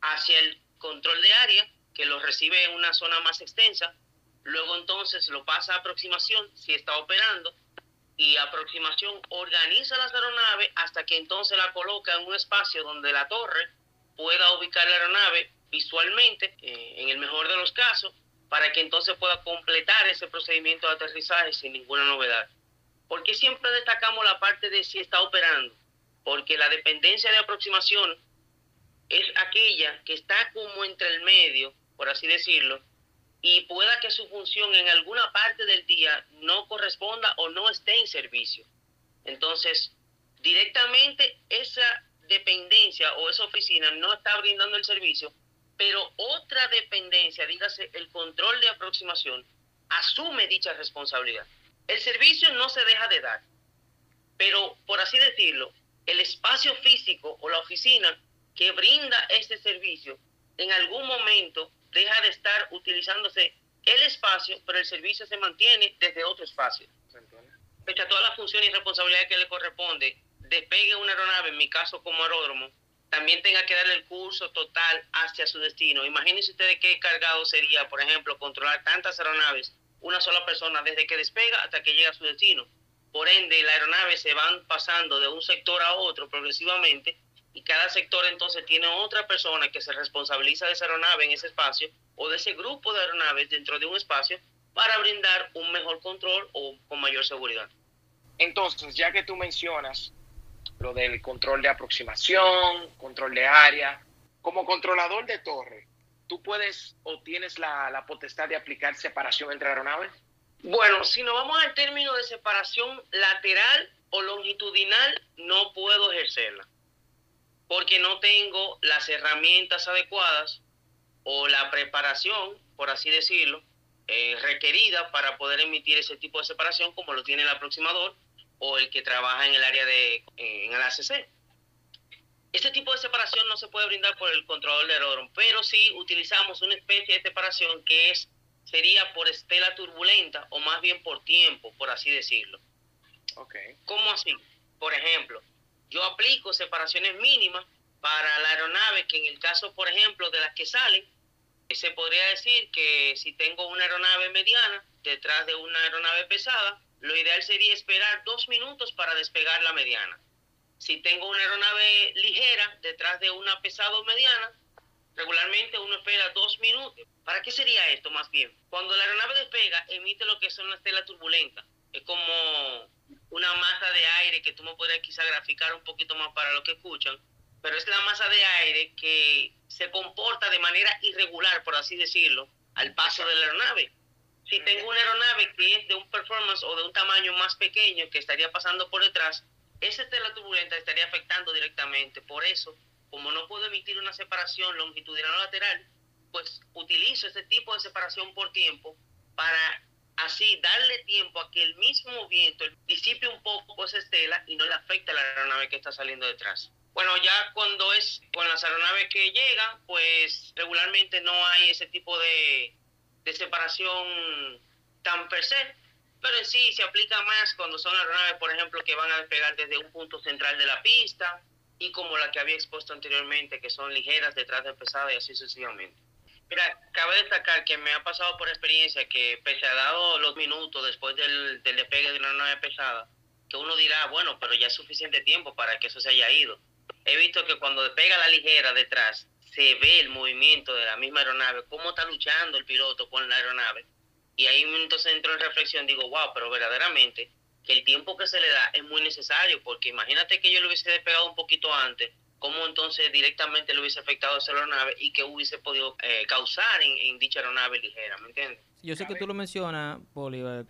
hacia el control de área, que lo recibe en una zona más extensa, luego entonces lo pasa a aproximación si está operando y aproximación organiza las aeronaves hasta que entonces la coloca en un espacio donde la torre pueda ubicar la aeronave visualmente, eh, en el mejor de los casos, para que entonces pueda completar ese procedimiento de aterrizaje sin ninguna novedad. ¿Por qué siempre destacamos la parte de si está operando? porque la dependencia de aproximación es aquella que está como entre el medio, por así decirlo, y pueda que su función en alguna parte del día no corresponda o no esté en servicio. Entonces, directamente esa dependencia o esa oficina no está brindando el servicio, pero otra dependencia, dígase el control de aproximación, asume dicha responsabilidad. El servicio no se deja de dar, pero por así decirlo, el espacio físico o la oficina que brinda este servicio en algún momento deja de estar utilizándose el espacio, pero el servicio se mantiene desde otro espacio. Pese a todas las funciones y responsabilidades que le corresponde, despegue una aeronave, en mi caso como aeródromo, también tenga que darle el curso total hacia su destino. Imagínense ustedes qué cargado sería, por ejemplo, controlar tantas aeronaves, una sola persona, desde que despega hasta que llega a su destino. Por ende, las aeronaves se van pasando de un sector a otro progresivamente y cada sector entonces tiene otra persona que se responsabiliza de esa aeronave en ese espacio o de ese grupo de aeronaves dentro de un espacio para brindar un mejor control o con mayor seguridad. Entonces, ya que tú mencionas lo del control de aproximación, control de área, como controlador de torre, ¿tú puedes o tienes la, la potestad de aplicar separación entre aeronaves? Bueno, si nos vamos al término de separación lateral o longitudinal, no puedo ejercerla porque no tengo las herramientas adecuadas o la preparación, por así decirlo, eh, requerida para poder emitir ese tipo de separación como lo tiene el aproximador o el que trabaja en el área de en el ACC. Este tipo de separación no se puede brindar por el controlador de aeródromo, pero sí utilizamos una especie de separación que es sería por estela turbulenta o más bien por tiempo, por así decirlo. Okay. ¿Cómo así? Por ejemplo, yo aplico separaciones mínimas para la aeronave que en el caso, por ejemplo, de las que salen, se podría decir que si tengo una aeronave mediana detrás de una aeronave pesada, lo ideal sería esperar dos minutos para despegar la mediana. Si tengo una aeronave ligera detrás de una pesada o mediana, regularmente uno espera dos minutos. ¿Para qué sería esto más bien? Cuando la aeronave despega, emite lo que son las telas turbulentas. Es como una masa de aire que tú me podrías quizá graficar un poquito más para los que escuchan, pero es la masa de aire que se comporta de manera irregular, por así decirlo, al paso de la aeronave. Si tengo una aeronave que es de un performance o de un tamaño más pequeño que estaría pasando por detrás, esa tela turbulenta estaría afectando directamente. Por eso, como no puedo emitir una separación longitudinal o lateral, pues utilizo ese tipo de separación por tiempo para así darle tiempo a que el mismo viento disipe un poco esa estela y no le afecte a la aeronave que está saliendo detrás. Bueno, ya cuando es con las aeronaves que llegan, pues regularmente no hay ese tipo de, de separación tan per se, pero en sí se aplica más cuando son aeronaves, por ejemplo, que van a despegar desde un punto central de la pista y como la que había expuesto anteriormente, que son ligeras detrás de pesada y así sucesivamente. Mira, cabe destacar que me ha pasado por experiencia que pese a dado los minutos después del, despegue de una nave pesada, que uno dirá, bueno, pero ya es suficiente tiempo para que eso se haya ido. He visto que cuando despega la ligera detrás, se ve el movimiento de la misma aeronave, cómo está luchando el piloto con la aeronave. Y ahí entonces entro en reflexión, digo, wow, pero verdaderamente que el tiempo que se le da es muy necesario, porque imagínate que yo lo hubiese despegado un poquito antes, cómo entonces directamente le hubiese afectado a esa aeronave y que hubiese podido eh, causar en, dicha aeronave ligera, ¿me entiendes? Yo sé que tú lo mencionas, Bolívar,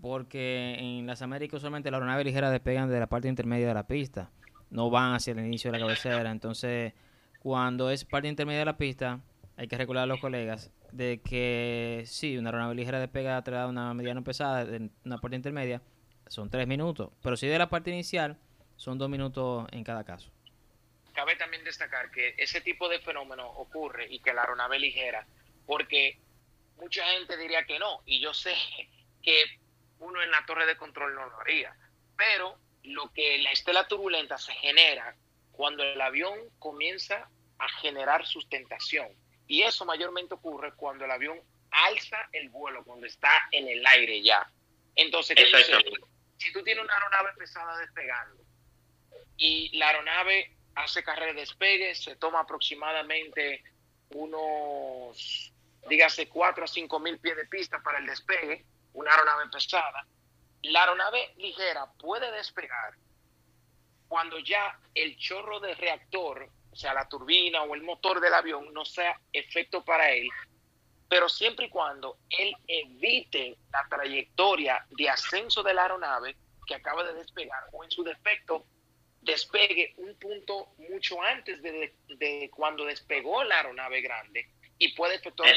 porque en las Américas solamente las aeronaves ligeras despegan de la parte intermedia de la pista, no van hacia el inicio de la cabecera, entonces cuando es parte intermedia de la pista, hay que recordar a los colegas de que sí, una aeronave ligera despega atrás de una mediana pesada, de una parte intermedia, son tres minutos, pero si de la parte inicial, son dos minutos en cada caso cabe también destacar que ese tipo de fenómeno ocurre y que la aeronave ligera, porque mucha gente diría que no, y yo sé que uno en la torre de control no lo haría, pero lo que la estela turbulenta se genera cuando el avión comienza a generar sustentación, y eso mayormente ocurre cuando el avión alza el vuelo, cuando está en el aire ya. Entonces, si tú tienes una aeronave pesada despegando y la aeronave hace carrera de despegue, se toma aproximadamente unos, dígase, 4 a 5 mil pies de pista para el despegue, una aeronave pesada. La aeronave ligera puede despegar cuando ya el chorro de reactor, o sea, la turbina o el motor del avión no sea efecto para él, pero siempre y cuando él evite la trayectoria de ascenso de la aeronave que acaba de despegar o en su defecto despegue un punto mucho antes de, cuando despegó la aeronave grande y puede efectuar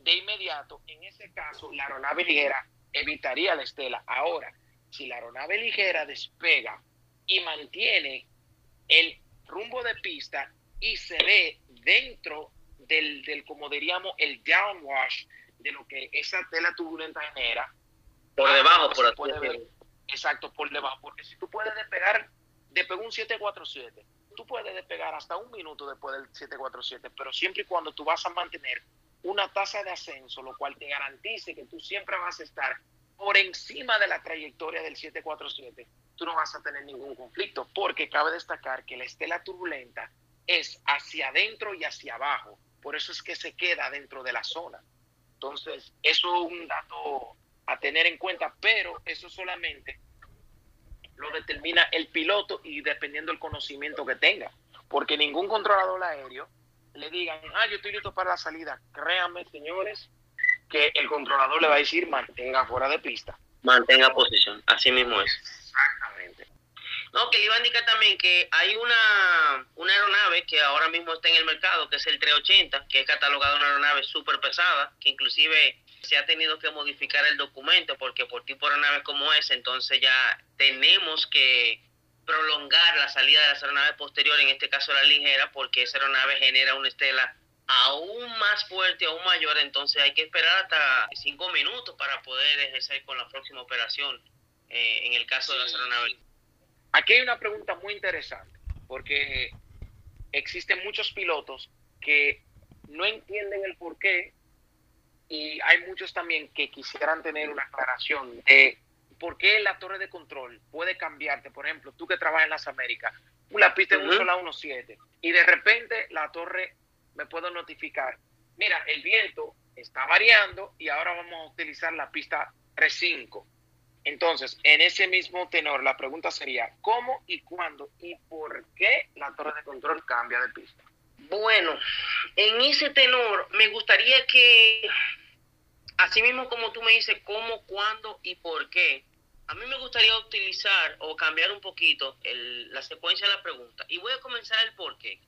de inmediato, en ese caso la aeronave ligera evitaría la estela. Ahora, si la aeronave ligera despega y mantiene el rumbo de pista y se ve dentro del, del como diríamos, el downwash de lo que esa tela turbulenta genera. Por debajo, por así Exacto, por debajo. Porque si tú puedes despegar, despegó un 747, tú puedes despegar hasta un minuto después del 747, pero siempre y cuando tú vas a mantener una tasa de ascenso, lo cual te garantice que tú siempre vas a estar por encima de la trayectoria del 747, tú no vas a tener ningún conflicto, porque cabe destacar que la estela turbulenta es hacia adentro y hacia abajo, por eso es que se queda dentro de la zona. Entonces, eso es un dato a tener en cuenta, pero eso solamente lo determina el piloto y dependiendo del conocimiento que tenga, porque ningún controlador aéreo le digan, ah, yo estoy listo para la salida, créanme, señores, que el controlador le va a decir mantenga fuera de pista. Mantenga posición, así mismo es. Exactamente. No, que le iba a indicar también que hay una, una aeronave que ahora mismo está en el mercado, que es el 380, que es catalogada una aeronave súper pesada, que inclusive se ha tenido que modificar el documento porque por tipo de aeronave como es, entonces ya tenemos que prolongar la salida de las aeronaves posteriores, en este caso la ligera, porque esa aeronave genera una estela aún más fuerte, aún mayor, entonces hay que esperar hasta cinco minutos para poder ejercer con la próxima operación, eh, en el caso de las aeronaves. Aquí hay una pregunta muy interesante, porque existen muchos pilotos que no entienden el por qué y hay muchos también que quisieran tener una aclaración de por qué la torre de control puede cambiarte. Por ejemplo, tú que trabajas en las Américas, la pista en un solo 1.7 y de repente la torre me puedo notificar, mira, el viento está variando y ahora vamos a utilizar la pista 3.5. Entonces, en ese mismo tenor, la pregunta sería, ¿cómo y cuándo y por qué la torre de control cambia de pista? Bueno, en ese tenor me gustaría que, así mismo como tú me dices, cómo, cuándo y por qué, a mí me gustaría utilizar o cambiar un poquito la secuencia de la pregunta. Y voy a comenzar el por qué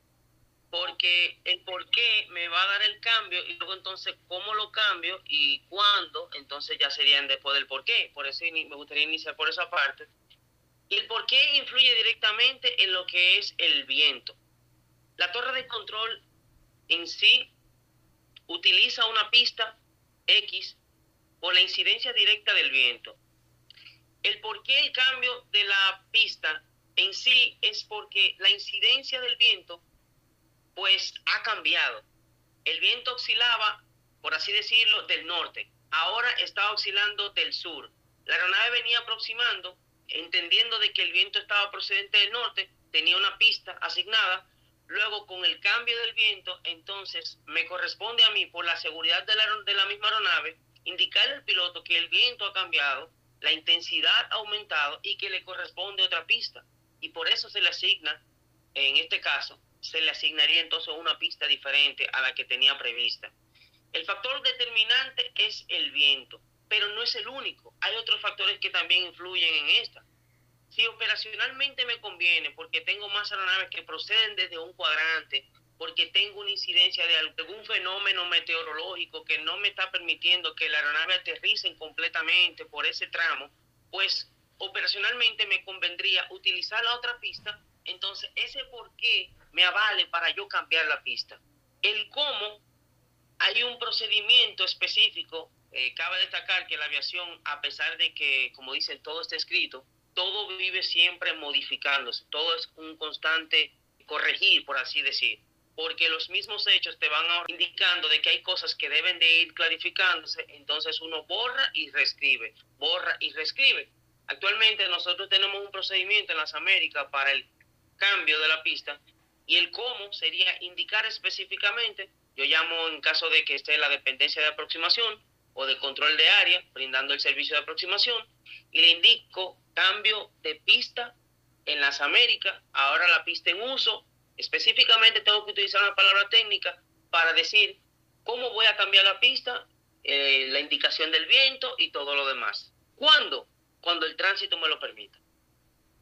porque el por qué me va a dar el cambio y luego entonces cómo lo cambio y cuándo, entonces ya serían después del por qué. Por eso me gustaría iniciar por esa parte. Y el por qué influye directamente en lo que es el viento. La torre de control en sí utiliza una pista X por la incidencia directa del viento. El por qué el cambio de la pista en sí es porque la incidencia del viento pues ha cambiado. El viento oscilaba, por así decirlo, del norte. Ahora está oscilando del sur. La aeronave venía aproximando, entendiendo de que el viento estaba procedente del norte, tenía una pista asignada. Luego, con el cambio del viento, entonces me corresponde a mí, por la seguridad de la, de la misma aeronave, indicarle al piloto que el viento ha cambiado, la intensidad ha aumentado y que le corresponde otra pista. Y por eso se le asigna, en este caso, se le asignaría entonces una pista diferente a la que tenía prevista. El factor determinante es el viento, pero no es el único. Hay otros factores que también influyen en esta. Si operacionalmente me conviene, porque tengo más aeronaves que proceden desde un cuadrante, porque tengo una incidencia de algún fenómeno meteorológico que no me está permitiendo que la aeronave aterrice completamente por ese tramo, pues operacionalmente me convendría utilizar la otra pista. Entonces, ese por qué me avale para yo cambiar la pista. El cómo, hay un procedimiento específico. Eh, cabe destacar que la aviación, a pesar de que, como dicen, todo está escrito, todo vive siempre modificándose, todo es un constante corregir, por así decir, porque los mismos hechos te van indicando de que hay cosas que deben de ir clarificándose, entonces uno borra y reescribe, borra y reescribe. Actualmente nosotros tenemos un procedimiento en las Américas para el cambio de la pista y el cómo sería indicar específicamente, yo llamo en caso de que esté la dependencia de aproximación o de control de área, brindando el servicio de aproximación, y le indico cambio de pista en las Américas, ahora la pista en uso, específicamente tengo que utilizar una palabra técnica para decir cómo voy a cambiar la pista, eh, la indicación del viento y todo lo demás. ¿Cuándo? Cuando el tránsito me lo permita,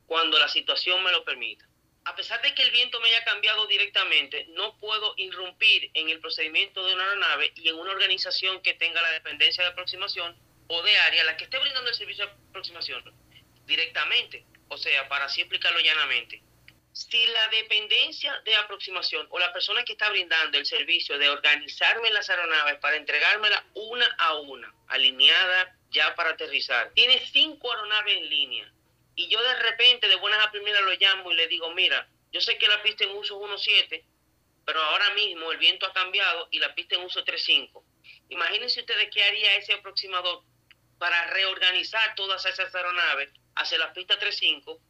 cuando la situación me lo permita. A pesar de que el viento me haya cambiado directamente, no puedo irrumpir en el procedimiento de una aeronave y en una organización que tenga la dependencia de aproximación o de área, la que esté brindando el servicio de aproximación directamente. O sea, para así explicarlo llanamente, si la dependencia de aproximación o la persona que está brindando el servicio de organizarme las aeronaves para entregármela una a una, alineada ya para aterrizar, tiene cinco aeronaves en línea y yo de repente de buenas a primeras lo llamo y le digo, mira, yo sé que la pista en uso es 1.7, pero ahora mismo el viento ha cambiado y la pista en uso es 3.5. Imagínense ustedes qué haría ese aproximador para reorganizar todas esas aeronaves hacia la pista 3.5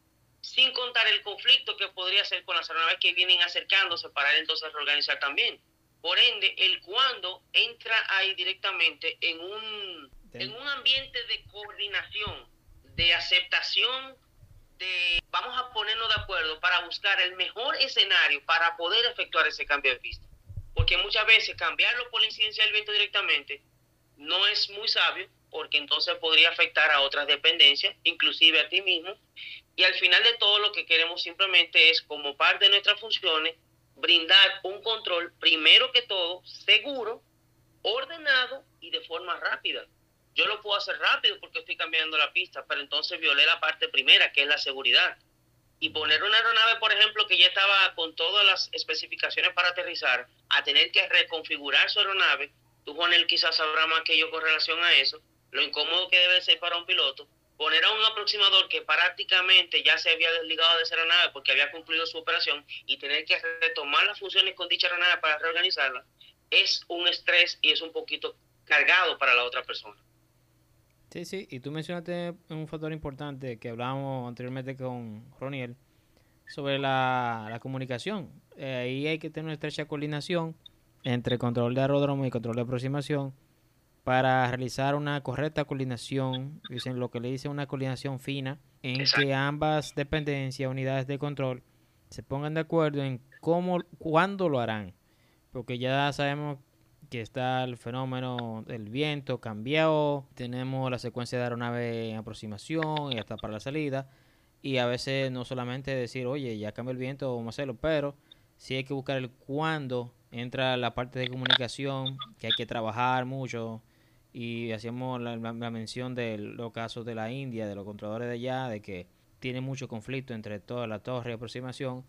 sin contar el conflicto que podría ser con las aeronaves que vienen acercándose para él entonces reorganizar también. Por ende, el cuando entra ahí directamente en un, en un ambiente de coordinación, de aceptación, de vamos a ponernos de acuerdo para buscar el mejor escenario para poder efectuar ese cambio de pista. Porque muchas veces cambiarlo por la incidencia del viento directamente no es muy sabio, porque entonces podría afectar a otras dependencias, inclusive a ti mismo, y al final de todo lo que queremos simplemente es, como parte de nuestras funciones, brindar un control, primero que todo, seguro, ordenado y de forma rápida. Yo lo puedo hacer rápido porque estoy cambiando la pista, pero entonces violé la parte primera, que es la seguridad. Y poner una aeronave, por ejemplo, que ya estaba con todas las especificaciones para aterrizar, a tener que reconfigurar su aeronave, tú, Juanel, quizás sabrás más que yo con relación a eso, lo incómodo que debe ser para un piloto, poner a un aproximador que prácticamente ya se había desligado de esa aeronave porque había concluido su operación y tener que retomar las funciones con dicha aeronave para reorganizarla, es un estrés y es un poquito cargado para la otra persona. Sí, sí, y tú mencionaste un factor importante que hablábamos anteriormente con Roniel sobre la, comunicación. Eh, ahí hay que tener una estrecha coordinación entre control de aeródromo y control de aproximación para realizar una correcta coordinación, dicen lo que le dice una coordinación fina, en que ambas dependencias, unidades de control, se pongan de acuerdo en cómo, cuándo lo harán. Porque ya sabemos que está el fenómeno del viento cambiado, tenemos la secuencia de aeronave en aproximación y hasta para la salida. Y a veces no solamente decir, oye, ya cambia el viento, vamos a hacerlo, pero sí hay que buscar el cuándo entra la parte de comunicación, que hay que trabajar mucho, y hacíamos la, mención de los casos de la India, de los controladores de allá, de que tiene mucho conflicto entre toda la torre de aproximación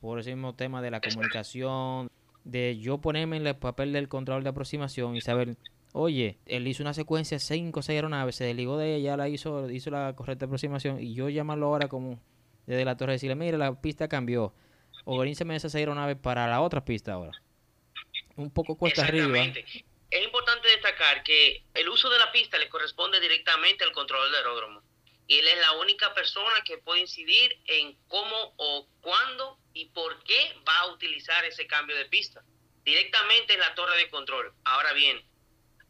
por ese mismo tema de la comunicación, de yo ponerme en el papel del control de aproximación y saber, oye, él hizo una secuencia 5 o 6 aeronaves, se desligó de ella, la hizo, hizo la correcta aproximación y yo llamarlo ahora como desde la torre decirle, mira, la pista cambió, organízame esas aeronaves para la otra pista ahora. Un poco cuesta arriba es importante destacar que el uso de la pista le corresponde directamente al controlador de aeródromo. Y él es la única persona que puede incidir en cómo o cuándo y por qué va a utilizar ese cambio de pista. Directamente en la torre de control. Ahora bien,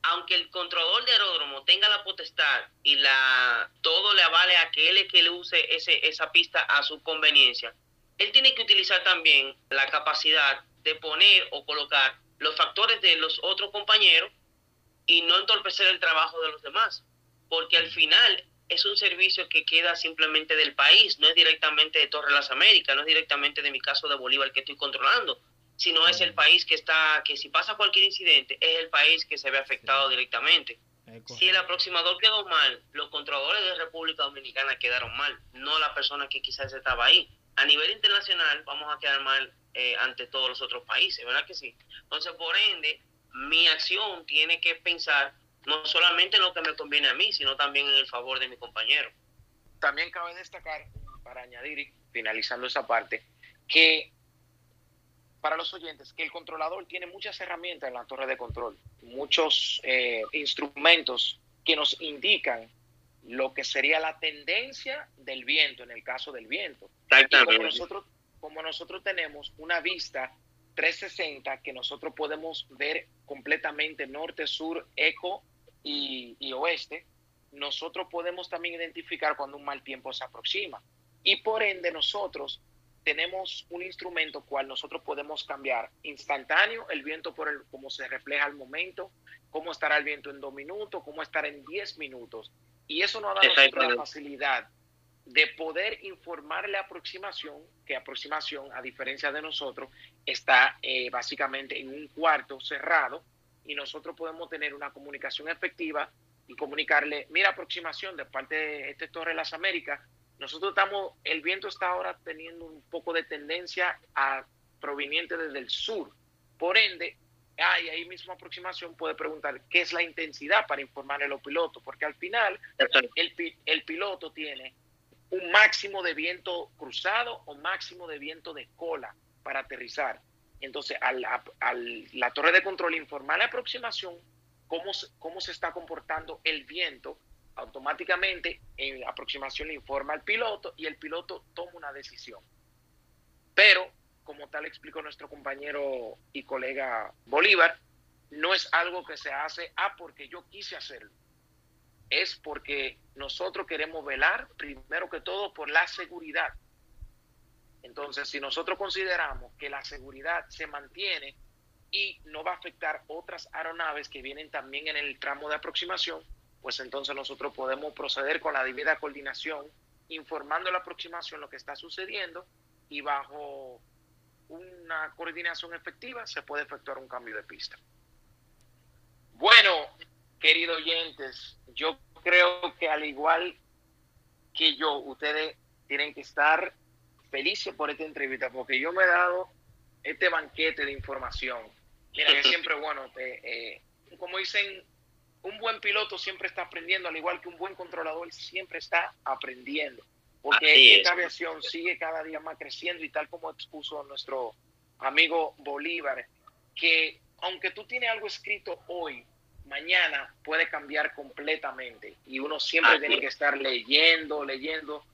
aunque el controlador de aeródromo tenga la potestad y la todo le avale a que él es que le use ese, esa pista a su conveniencia, él tiene que utilizar también la capacidad de poner o colocar los factores de los otros compañeros y no entorpecer el trabajo de los demás, porque al final es un servicio que queda simplemente del país, no es directamente de Torre Las Américas, no es directamente de mi caso de Bolívar que estoy controlando, sino es el país que está, que si pasa cualquier incidente, es el país que se ve afectado directamente. Si el aproximador quedó mal, los controladores de República Dominicana quedaron mal, no la persona que quizás estaba ahí. A nivel internacional vamos a quedar mal eh, ante todos los otros países, ¿verdad que sí? Entonces, por ende, mi acción tiene que pensar no solamente en lo que me conviene a mí, sino también en el favor de mi compañero. También cabe destacar, para añadir, finalizando esa parte, que para los oyentes, que el controlador tiene muchas herramientas en la torre de control, muchos eh, instrumentos que nos indican lo que sería la tendencia del viento en el caso del viento. Exactamente. nosotros como nosotros tenemos una vista 360 que nosotros podemos ver completamente norte, sur, eco y, oeste, nosotros podemos también identificar cuando un mal tiempo se aproxima. Y por ende nosotros tenemos un instrumento cual nosotros podemos cambiar instantáneo el viento por el cómo se refleja al momento, cómo estará el viento en dos minutos, cómo estará en diez minutos. Y eso nos da la facilidad de poder informar la aproximación, que aproximación, a diferencia de nosotros, está eh, básicamente en un cuarto cerrado y nosotros podemos tener una comunicación efectiva y comunicarle, mira, aproximación de parte de este Torre de las Américas, nosotros estamos, el viento está ahora teniendo un poco de tendencia a proveniente desde el sur. Por ende, hay ahí mismo aproximación puede preguntar qué es la intensidad para informarle a los pilotos, porque al final el, el piloto tiene un máximo de viento cruzado o máximo de viento de cola para aterrizar. Entonces, al, la torre de control informar la aproximación, cómo, cómo se está comportando el viento, automáticamente en la aproximación le informa al piloto y el piloto toma una decisión. Pero, como tal explicó nuestro compañero y colega Bolívar, no es algo que se hace, ah, porque yo quise hacerlo es porque nosotros queremos velar, primero que todo, por la seguridad. Entonces, si nosotros consideramos que la seguridad se mantiene y no va a afectar otras aeronaves que vienen también en el tramo de aproximación, pues entonces nosotros podemos proceder con la debida coordinación, informando la aproximación lo que está sucediendo y bajo una coordinación efectiva se puede efectuar un cambio de pista. Bueno, queridos oyentes, yo creo que al igual que yo, ustedes tienen que estar felices por esta entrevista, porque yo me he dado este banquete de información. Mira, que siempre, <laughs> bueno, eh, como dicen, un buen piloto siempre está aprendiendo, al igual que un buen controlador siempre está aprendiendo, porque esta aviación sigue cada día más creciendo y tal como expuso nuestro amigo Bolívar, que aunque tú tienes algo escrito hoy, mañana puede cambiar completamente y uno siempre tiene que estar leyendo, leyendo.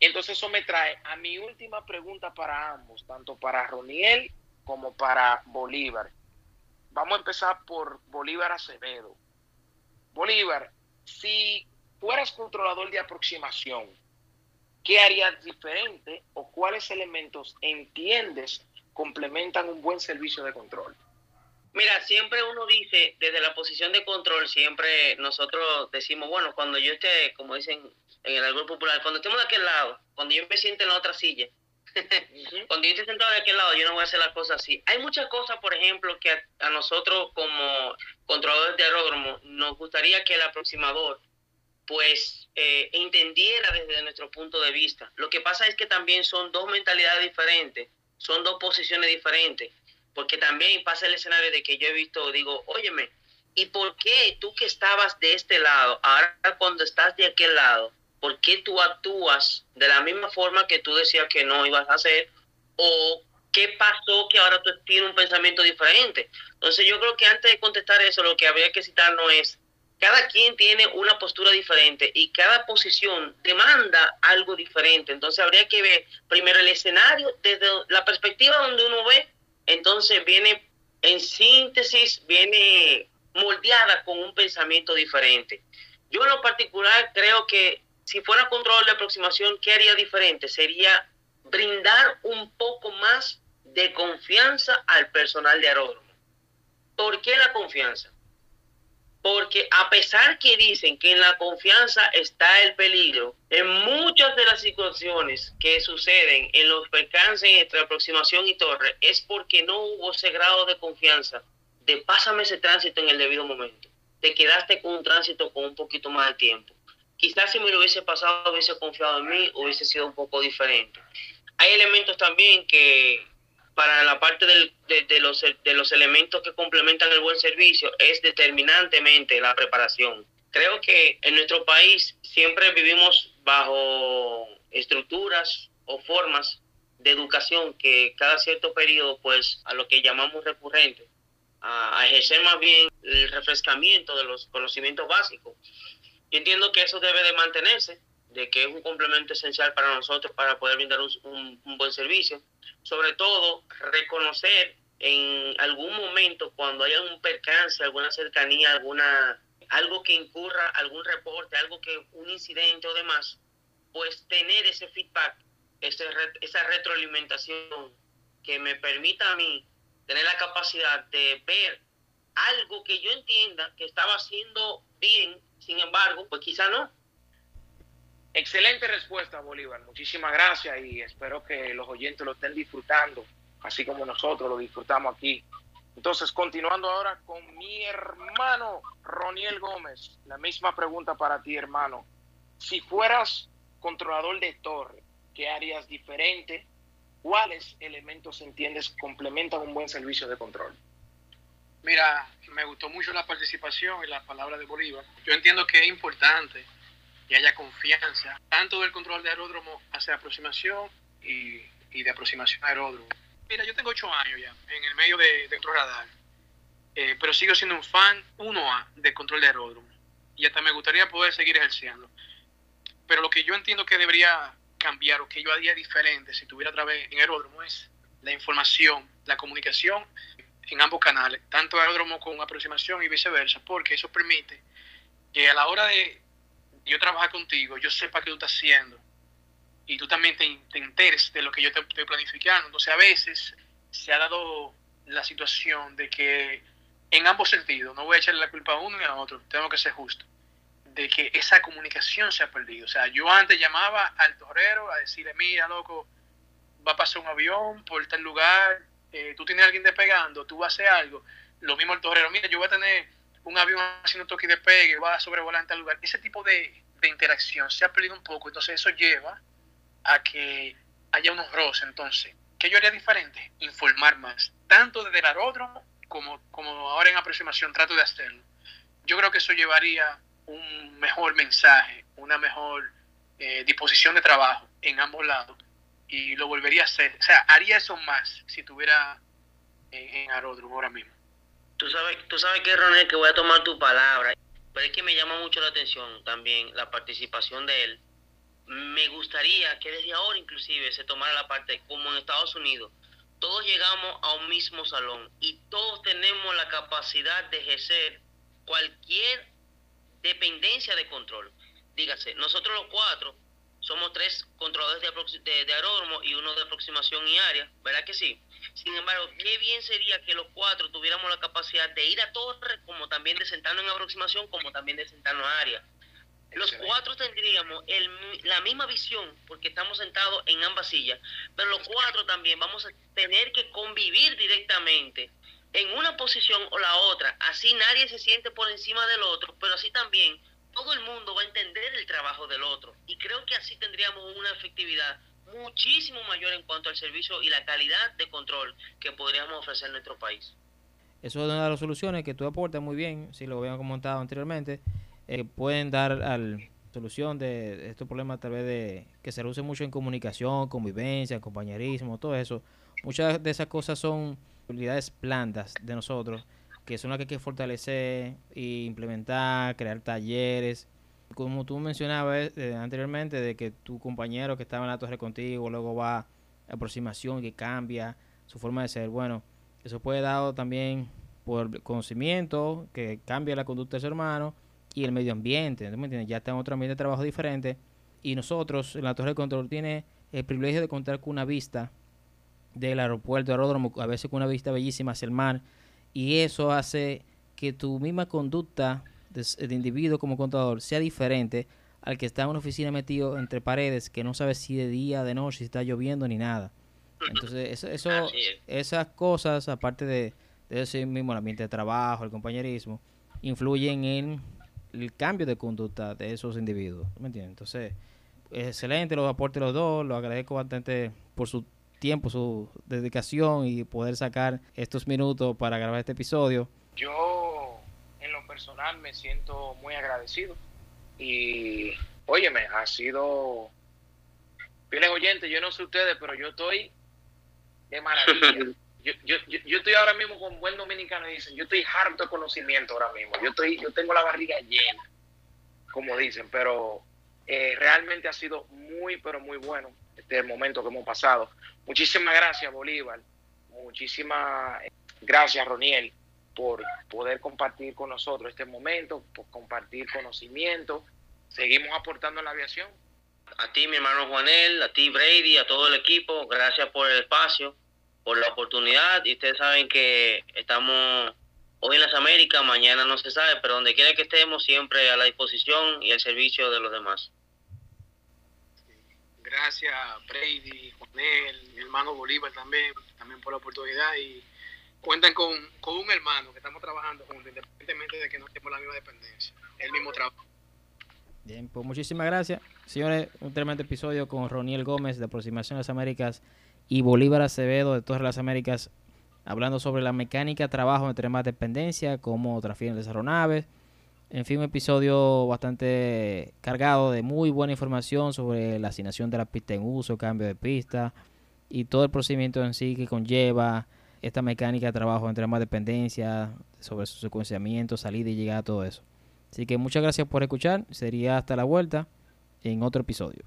Entonces eso me trae a mi última pregunta para ambos, tanto para Roniel como para Bolívar. Vamos a empezar por Bolívar Acevedo. Bolívar, si fueras controlador de aproximación, ¿qué harías diferente o cuáles elementos entiendes complementan un buen servicio de control? Mira, siempre uno dice, desde la posición de control, siempre nosotros decimos, bueno, cuando yo esté, como dicen en el árbol popular, cuando estemos de aquel lado, cuando yo me siente en la otra silla, <laughs> cuando yo esté sentado de aquel lado, yo no voy a hacer las cosas así. Hay muchas cosas, por ejemplo, que a, nosotros como controladores de aeródromo nos gustaría que el aproximador pues eh, entendiera desde nuestro punto de vista. Lo que pasa es que también son dos mentalidades diferentes, son dos posiciones diferentes. Porque también pasa el escenario de que yo he visto, digo, óyeme, ¿y por qué tú que estabas de este lado, ahora cuando estás de aquel lado, por qué tú actúas de la misma forma que tú decías que no ibas a hacer? ¿O qué pasó que ahora tú tienes un pensamiento diferente? Entonces yo creo que antes de contestar eso, lo que habría que citar no es, cada quien tiene una postura diferente y cada posición demanda algo diferente. Entonces habría que ver primero el escenario desde la perspectiva donde uno ve entonces viene en síntesis, viene moldeada con un pensamiento diferente. Yo en lo particular creo que si fuera control de aproximación, ¿qué haría diferente? Sería brindar un poco más de confianza al personal de aeródromo. ¿Por qué la confianza? Porque a pesar que dicen que en la confianza está el peligro, en muchas de las situaciones que suceden en los percances entre aproximación y torre es porque no hubo ese grado de confianza de pásame ese tránsito en el debido momento. Te quedaste con un tránsito con un poquito más de tiempo. Quizás si me lo hubiese pasado, hubiese confiado en mí, hubiese sido un poco diferente. Hay elementos también que para la parte de, los, de los elementos que complementan el buen servicio es determinantemente la preparación. Creo que en nuestro país siempre vivimos bajo estructuras o formas de educación que cada cierto periodo, pues a lo que llamamos recurrente, a, a ejercer más bien el refrescamiento de los conocimientos básicos. Yo entiendo que eso debe de mantenerse, de que es un complemento esencial para nosotros para poder brindar un, buen servicio. Sobre todo, reconocer en algún momento cuando haya un percance, alguna cercanía, alguna algo que incurra, algún reporte, algo que un incidente o demás, pues tener ese feedback, ese, esa retroalimentación que me permita a mí tener la capacidad de ver algo que yo entienda que estaba haciendo bien, sin embargo, pues quizá no. Excelente respuesta, Bolívar. Muchísimas gracias y espero que los oyentes lo estén disfrutando, así como nosotros lo disfrutamos aquí. Entonces, continuando ahora con mi hermano Roniel Gómez, la misma pregunta para ti, hermano. Si fueras controlador de torre, ¿qué harías diferente? ¿Cuáles elementos entiendes complementan un buen servicio de control? Mira, me gustó mucho la participación y la palabra de Bolívar. Yo entiendo que es importante que haya confianza, tanto del control de aeródromo hacia aproximación y, de aproximación a aeródromo. Mira, yo tengo ocho años ya en el medio de, de radar, eh, pero sigo siendo un fan 1A de control de aeródromo y hasta me gustaría poder seguir ejerciendo. Pero lo que yo entiendo que debería cambiar o que yo haría diferente si tuviera otra vez en aeródromo es la información, la comunicación en ambos canales, tanto aeródromo con aproximación y viceversa, porque eso permite que a la hora de yo trabajar contigo, yo sepa qué tú estás haciendo y tú también te, te enteres de lo que yo te estoy planificando. Entonces a veces se ha dado la situación de que en ambos sentidos, no voy a echarle la culpa a uno ni a otro, tengo que ser justo, de que esa comunicación se ha perdido. O sea, yo antes llamaba al torero a decirle, mira, loco, va a pasar un avión por tal lugar, eh, tú tienes a alguien despegando, tú vas a hacer algo. Lo mismo el torero, mira, yo voy a tener un avión haciendo toque de despegue, va a sobrevolar en tal lugar. Ese tipo de, de interacción se ha perdido un poco, entonces eso lleva a que haya unos roces. Entonces, ¿qué yo haría diferente? Informar más, tanto desde el aeródromo como, como ahora en aproximación trato de hacerlo. Yo creo que eso llevaría un mejor mensaje, una mejor eh, disposición de trabajo en ambos lados y lo volvería a hacer. O sea, haría eso más si tuviera en, en aeródromo ahora mismo. Tú sabes, tú sabes que, Ronel, que voy a tomar tu palabra, pero es que me llama mucho la atención también la participación de él. Me gustaría que desde ahora inclusive se tomara la parte, como en Estados Unidos, todos llegamos a un mismo salón y todos tenemos la capacidad de ejercer cualquier dependencia de control. Dígase, nosotros los cuatro somos tres controladores de, de, aeródromo y uno de aproximación y área, ¿verdad que sí? Sin embargo, qué bien sería que los cuatro tuviéramos la capacidad de ir a torre, como también de sentarnos en aproximación, como también de sentarnos a área. Los cuatro tendríamos el, la misma visión porque estamos sentados en ambas sillas, pero los cuatro también vamos a tener que convivir directamente en una posición o la otra. Así nadie se siente por encima del otro, pero así también todo el mundo va a entender el trabajo del otro. Y creo que así tendríamos una efectividad muchísimo mayor en cuanto al servicio y la calidad de control que podríamos ofrecer en nuestro país. Eso es una de las soluciones que tú aportas muy bien, si lo habíamos comentado anteriormente, eh, pueden dar a solución de estos problemas a través de que se reduce mucho en comunicación, convivencia, compañerismo, todo eso. Muchas de esas cosas son habilidades plantas de nosotros que son las que hay que fortalecer e implementar, crear talleres. Como tú mencionabas eh, anteriormente, de que tu compañero que estaba en la torre contigo luego va a aproximación que cambia su forma de ser. Bueno, eso puede dado también por conocimiento, que cambia la conducta de su hermano y el medio ambiente. ¿me entiendes? Ya está en otro ambiente de trabajo diferente. Y nosotros, en la torre de control, tiene el privilegio de contar con una vista del aeropuerto, aeródromo, a veces con una vista bellísima hacia el mar y eso hace que tu misma conducta de, individuo como contador sea diferente al que está en una oficina metido entre paredes que no sabe si de día, de noche, si está lloviendo ni nada. Entonces, eso, eso esas cosas, aparte de, de ese mismo ambiente de trabajo, el compañerismo, influyen en el cambio de conducta de esos individuos. ¿Me entiendes? Entonces, excelente los aportes los dos, lo agradezco bastante por su tiempo, su dedicación y poder sacar estos minutos para grabar este episodio. Yo, en lo personal, me siento muy agradecido y, óyeme, ha sido, fieles oyentes, yo no sé ustedes, pero yo estoy de maravilla. <laughs> Yo, yo, yo, estoy ahora mismo con buen dominicano y dicen, yo estoy harto de conocimiento ahora mismo, yo estoy, yo tengo la barriga llena, como dicen, pero eh, realmente ha sido muy, pero muy bueno este momento que hemos pasado. Muchísimas gracias, Bolívar. Muchísimas gracias, Roniel, por poder compartir con nosotros este momento, por compartir conocimiento. Seguimos aportando en la aviación. a ti, mi hermano Juanel, a ti, Brady, a todo el equipo. Gracias por el espacio, por la oportunidad. Y ustedes saben que estamos hoy en las Américas, mañana no se sabe, pero donde quiera que estemos, siempre a la disposición y al servicio de los demás. Gracias, Brady, Juanel, mi hermano Bolívar también, también por la oportunidad. Y cuentan con, con un hermano que estamos trabajando juntos, independientemente de que no estemos la misma dependencia, el mismo trabajo. Bien, pues muchísimas gracias. Señores, un tremendo episodio con Roniel Gómez de Aproximación a las Américas y Bolívar Acevedo de Todas las Américas, hablando sobre la mecánica de trabajo entre más dependencia, cómo transfieren las aeronaves. En fin, un episodio bastante cargado de muy buena información sobre la asignación de la pista en uso, cambio de pista y todo el procedimiento en sí que conlleva esta mecánica de trabajo entre más dependencia, sobre su secuenciamiento, salida y llegada, todo eso. Así que muchas gracias por escuchar. Sería hasta la vuelta en otro episodio.